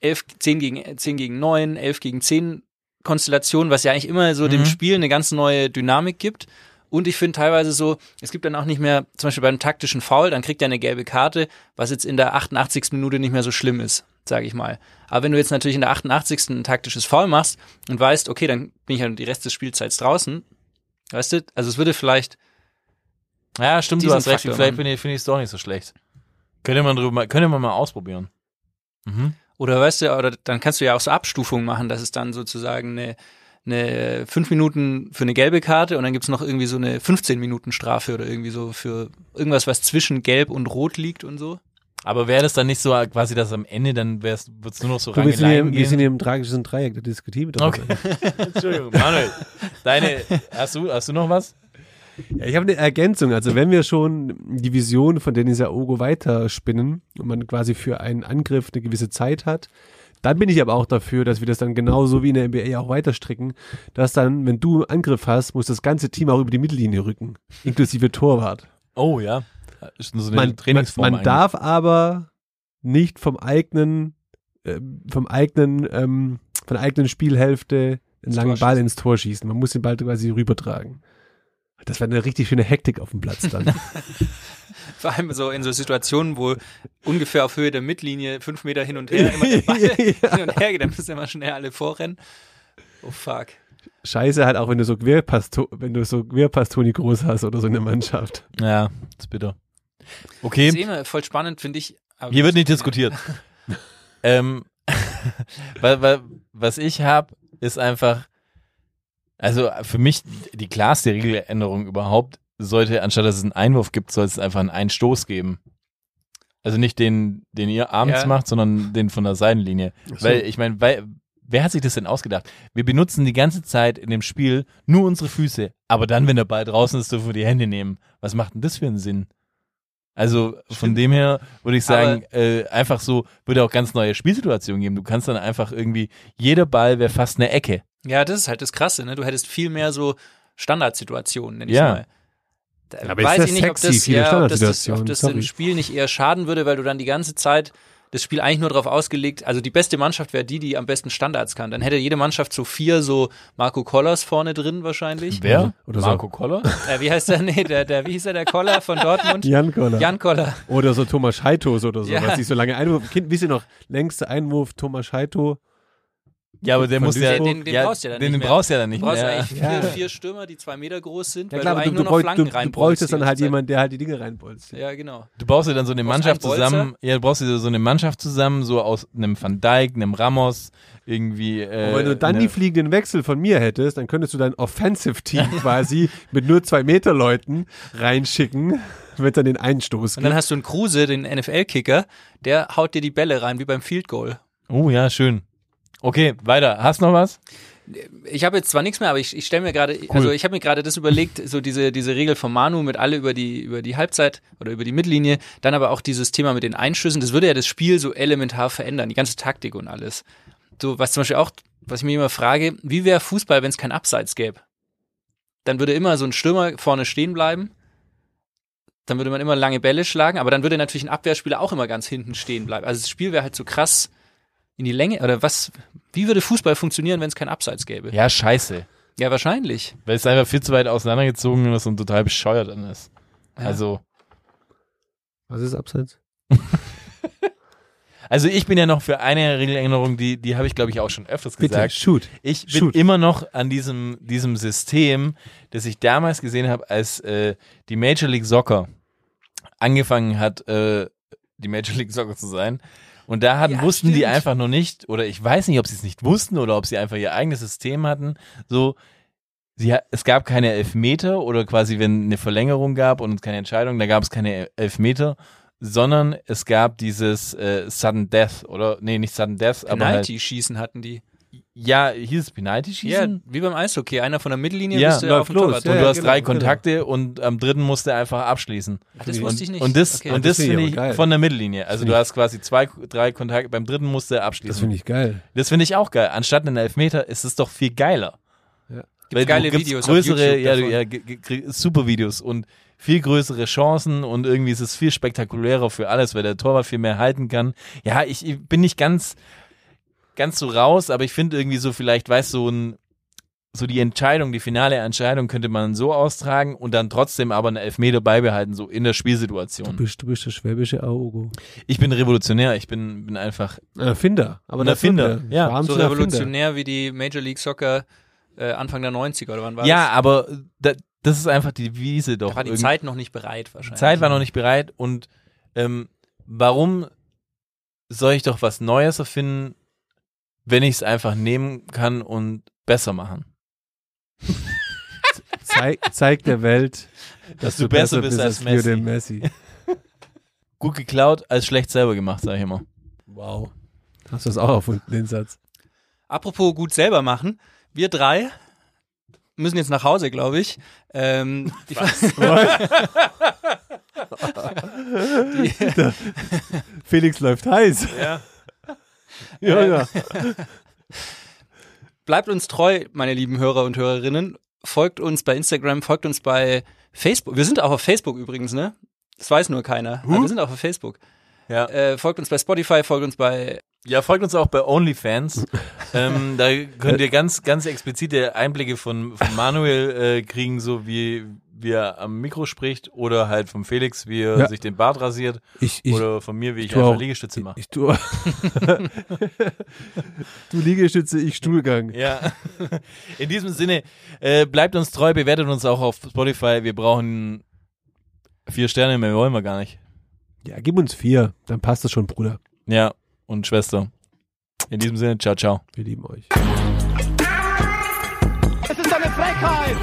11, 10 gegen, 10 gegen 9, 11 gegen 10 Konstellation, was ja eigentlich immer so dem Spiel eine ganz neue Dynamik gibt. Und ich finde teilweise so, es gibt dann auch nicht mehr, zum Beispiel beim taktischen Foul, dann kriegt er eine gelbe Karte, was jetzt in der 88. Minute nicht mehr so schlimm ist, sage ich mal. Aber wenn du jetzt natürlich in der 88. ein taktisches Foul machst und weißt, okay, dann bin ich ja die Rest des Spielzeits draußen, weißt du, also es würde vielleicht, Ja, stimmt, du hast recht. Faktor, Vielleicht finde ich finde ich es doch nicht so schlecht. Könnte man drüber, könnte man mal ausprobieren. Mhm. Oder weißt du, oder dann kannst du ja auch so Abstufungen machen, dass es dann sozusagen eine, eine fünf Minuten für eine gelbe Karte und dann gibt's noch irgendwie so eine 15 Minuten Strafe oder irgendwie so für irgendwas, was zwischen gelb und rot liegt und so. Aber wäre das dann nicht so quasi, dass am Ende dann wird es nur noch so Du, wir, sind hier, Rangeleien wir sind gehen? hier im tragischen Dreieck, da diskutieren wir doch. Okay. Entschuldigung, Manuel. Deine, hast du, hast du noch was? Ja, ich habe eine Ergänzung. Also wenn wir schon die Vision von Denis Aogo weiterspinnen und man quasi für einen Angriff eine gewisse Zeit hat, dann bin ich aber auch dafür, dass wir das dann genauso wie in der NBA auch weiter stricken, dass dann, wenn du Angriff hast, muss das ganze Team auch über die Mittellinie rücken, inklusive Torwart. Oh ja. Ist so eine Man, man, Trainingsform man eigentlich. darf aber nicht vom eigenen, äh, vom eigenen, ähm, von der eigenen Spielhälfte einen langen Ball ins Tor schießen. Man muss den Ball quasi rübertragen. Das wäre eine richtig schöne Hektik auf dem Platz dann. Vor allem so in so Situationen, wo ungefähr auf Höhe der Mittellinie fünf Meter hin und her immer der Ball hin und her geht, dann müssen immer schnell alle vorrennen. Oh fuck. Scheiße halt auch, wenn du so wenn du so Querpass Toni Groß hast oder so in der Mannschaft. Ja, das ist bitter. Das ist Okay, eh immer voll spannend, finde ich. aber hier wird nicht diskutiert. ähm, was ich habe, ist einfach, also für mich die klarste Regeländerung überhaupt sollte, anstatt dass es einen Einwurf gibt, soll es einfach einen Einstoß geben. Also nicht den, den ihr abends Ja. macht, sondern den von der Seitenlinie. so. Weil, ich meine, weil, wer hat sich das denn ausgedacht? Wir benutzen die ganze Zeit in dem Spiel nur unsere Füße, aber dann, wenn der Ball draußen ist, dürfen wir die Hände nehmen. Was macht denn das für einen Sinn? Also von dem her würde ich sagen, äh, einfach so, würde auch ganz neue Spielsituationen geben. Du kannst dann einfach irgendwie, jeder Ball wäre fast eine Ecke. Ja, das ist halt das Krasse, ne? Du hättest viel mehr so Standardsituationen, nenn ich Ja. mal. Da Aber weiß ist ich nicht, ob das, viele ja, ob das, das, ob das dem Spiel nicht eher schaden würde, weil du dann die ganze Zeit das Spiel eigentlich nur darauf ausgelegt, also die beste Mannschaft wäre die, die am besten Standards kann. Dann hätte jede Mannschaft so vier so Marco Collers vorne drin wahrscheinlich. Wer? Oder so. Marco Koller? Äh, wie heißt der? Nee, der, der, wie hieß der, der Koller von Dortmund? Jan Koller. Jan Koller. Oder so Thomas Heitos oder so, Ja. was nicht so lange Einwurf. Kind, wisst ihr noch, längste Einwurf Thomas Heito. Ja, aber der muss ja. Den- den brauchst du ja dann den nicht mehr. brauchst du ja dann Du nicht brauchst mehr. eigentlich Ja. vier, vier Stürmer, die zwei Meter groß sind, Ja weil klar, du aber eigentlich du, nur du, noch Flanken du, du bräuchtest dann halt Zeit. jemand, der halt die Dinge reinbolzt. Ja, genau. Du brauchst ja dann so eine Du brauchst Mannschaft zusammen, ja, du brauchst ja so eine Mannschaft zusammen, so aus einem Van Dijk, einem Ramos, irgendwie. Äh, Und wenn du dann ne- die fliegenden Wechsel von mir hättest, dann könntest du dein Offensive-Team quasi mit nur zwei Meter Leuten reinschicken, wenn es dann den Einstoß Und gibt. dann hast du einen Kruse, den NFL-Kicker, der haut dir die Bälle rein, wie beim Field Goal. Oh ja, schön. Okay, weiter. Hast noch was? Ich habe jetzt zwar nichts mehr, aber ich, ich stelle mir gerade, also ich habe mir gerade das überlegt, so diese, diese Regel von Manu mit alle über die, über die Halbzeit oder über die Mittellinie, dann aber auch dieses Thema mit den Einschüssen, das würde ja das Spiel so elementar verändern, die ganze Taktik und alles. So, was zum Beispiel auch, was ich mir immer frage, wie wäre Fußball, wenn es kein Abseits gäbe? Dann würde immer so ein Stürmer vorne stehen bleiben, dann würde man immer lange Bälle schlagen, aber dann würde natürlich ein Abwehrspieler auch immer ganz hinten stehen bleiben. Also das Spiel wäre halt so krass in die Länge, oder was, wie würde Fußball funktionieren, wenn es kein Abseits gäbe? Ja, scheiße. Ja, wahrscheinlich. Weil es einfach viel zu weit auseinandergezogen ist und total bescheuert dann ist. Also, Was ist Abseits? also ich bin ja noch für eine Regeländerung, die, die habe ich glaube ich auch schon öfters Bitte, gesagt. shoot. Ich bin Shoot. immer noch an diesem, diesem System, das ich damals gesehen habe, als äh, die Major League Soccer angefangen hat, äh, die Major League Soccer zu sein. Und da hatten, Ja, wussten die stimmt. einfach noch nicht, oder ich weiß nicht, ob sie es nicht wussten oder ob sie einfach ihr eigenes System hatten, so, sie, es gab keine Elfmeter oder quasi, wenn eine Verlängerung gab und keine Entscheidung, da gab es keine El- Elfmeter, sondern es gab dieses äh, Sudden Death oder, nee, nicht Sudden Death, aber halt, Penalty-Schießen hatten die. Ja, hieß es Ja, Penalty-Schießen? wie beim Eishockey. Einer von der Mittellinie Ja, müsste läuft auf den los, Torwart. ja, und du hast genau, drei genau. Kontakte und am dritten musste er einfach abschließen. Ach, das wusste ich nicht. Und das, Okay. und das das finde ich ich geil. von der Mittellinie. Also du hast quasi zwei, drei Kontakte, beim dritten musste er abschließen. Das finde ich geil. Das finde ich auch geil. Anstatt einen Elfmeter ist es doch viel geiler. Ja. Weil geile du Videos auf größere, YouTube ja, du- ja, super Videos und viel größere Chancen und irgendwie ist es viel spektakulärer für alles, weil der Torwart viel mehr halten kann. Ja, ich, ich bin nicht ganz, ganz so raus, aber ich finde irgendwie so vielleicht, weißt du, so ein, so die Entscheidung, die finale Entscheidung könnte man so austragen und dann trotzdem aber einen Elfmeter beibehalten, so in der Du Spielsituation. bist, du bist der schwäbische Augo. Ich bin revolutionär, ich bin, bin einfach Ein Erfinder. Aber Ein der Erfinder, ja. So revolutionär wie die Major League Soccer äh, Anfang der 90er oder wann war Ja, das? aber da, das ist einfach die Wiese doch. Da war die Zeit noch nicht bereit wahrscheinlich. Die Zeit war noch nicht bereit und ähm, warum soll ich doch was Neues erfinden, wenn ich es einfach nehmen kann und besser machen? Zeig, zeig der Welt, dass, du besser bist als Lionel Messi. Gut geklaut, als schlecht selber gemacht, sag ich immer. Wow. Hast du das auch erfunden, den Satz? Apropos gut selber machen, wir drei müssen jetzt nach Hause, glaube ich. Ähm, die Felix läuft heiß. Ja. Ja, ja. Bleibt uns treu, meine lieben Hörer und Hörerinnen. Folgt uns bei Instagram, folgt uns bei Facebook. Wir sind auch auf Facebook übrigens, ne? Das weiß nur keiner. Aber wir sind auch auf Facebook. Ja. Äh, folgt uns bei Spotify, folgt uns bei ja, folgt uns auch bei OnlyFans. ähm, da könnt ihr ganz, ganz explizite Einblicke von, von Manuel äh, kriegen, so wie, wie er am Mikro spricht oder halt vom Felix, wie er Ja. sich den Bart rasiert Ich, ich, oder von mir, wie ich tu einfach auch- Liegestütze mache. ich tue. du Liegestütze, ich Stuhlgang. Ja. In diesem Sinne, äh, bleibt uns treu, bewertet uns auch auf Spotify. Wir brauchen vier Sterne, mehr wollen wir gar nicht. Ja, gib uns vier, dann passt das schon, Bruder. Ja, und Schwester. In diesem Sinne, ciao, ciao. Wir lieben euch. Es ist eine Frechheit!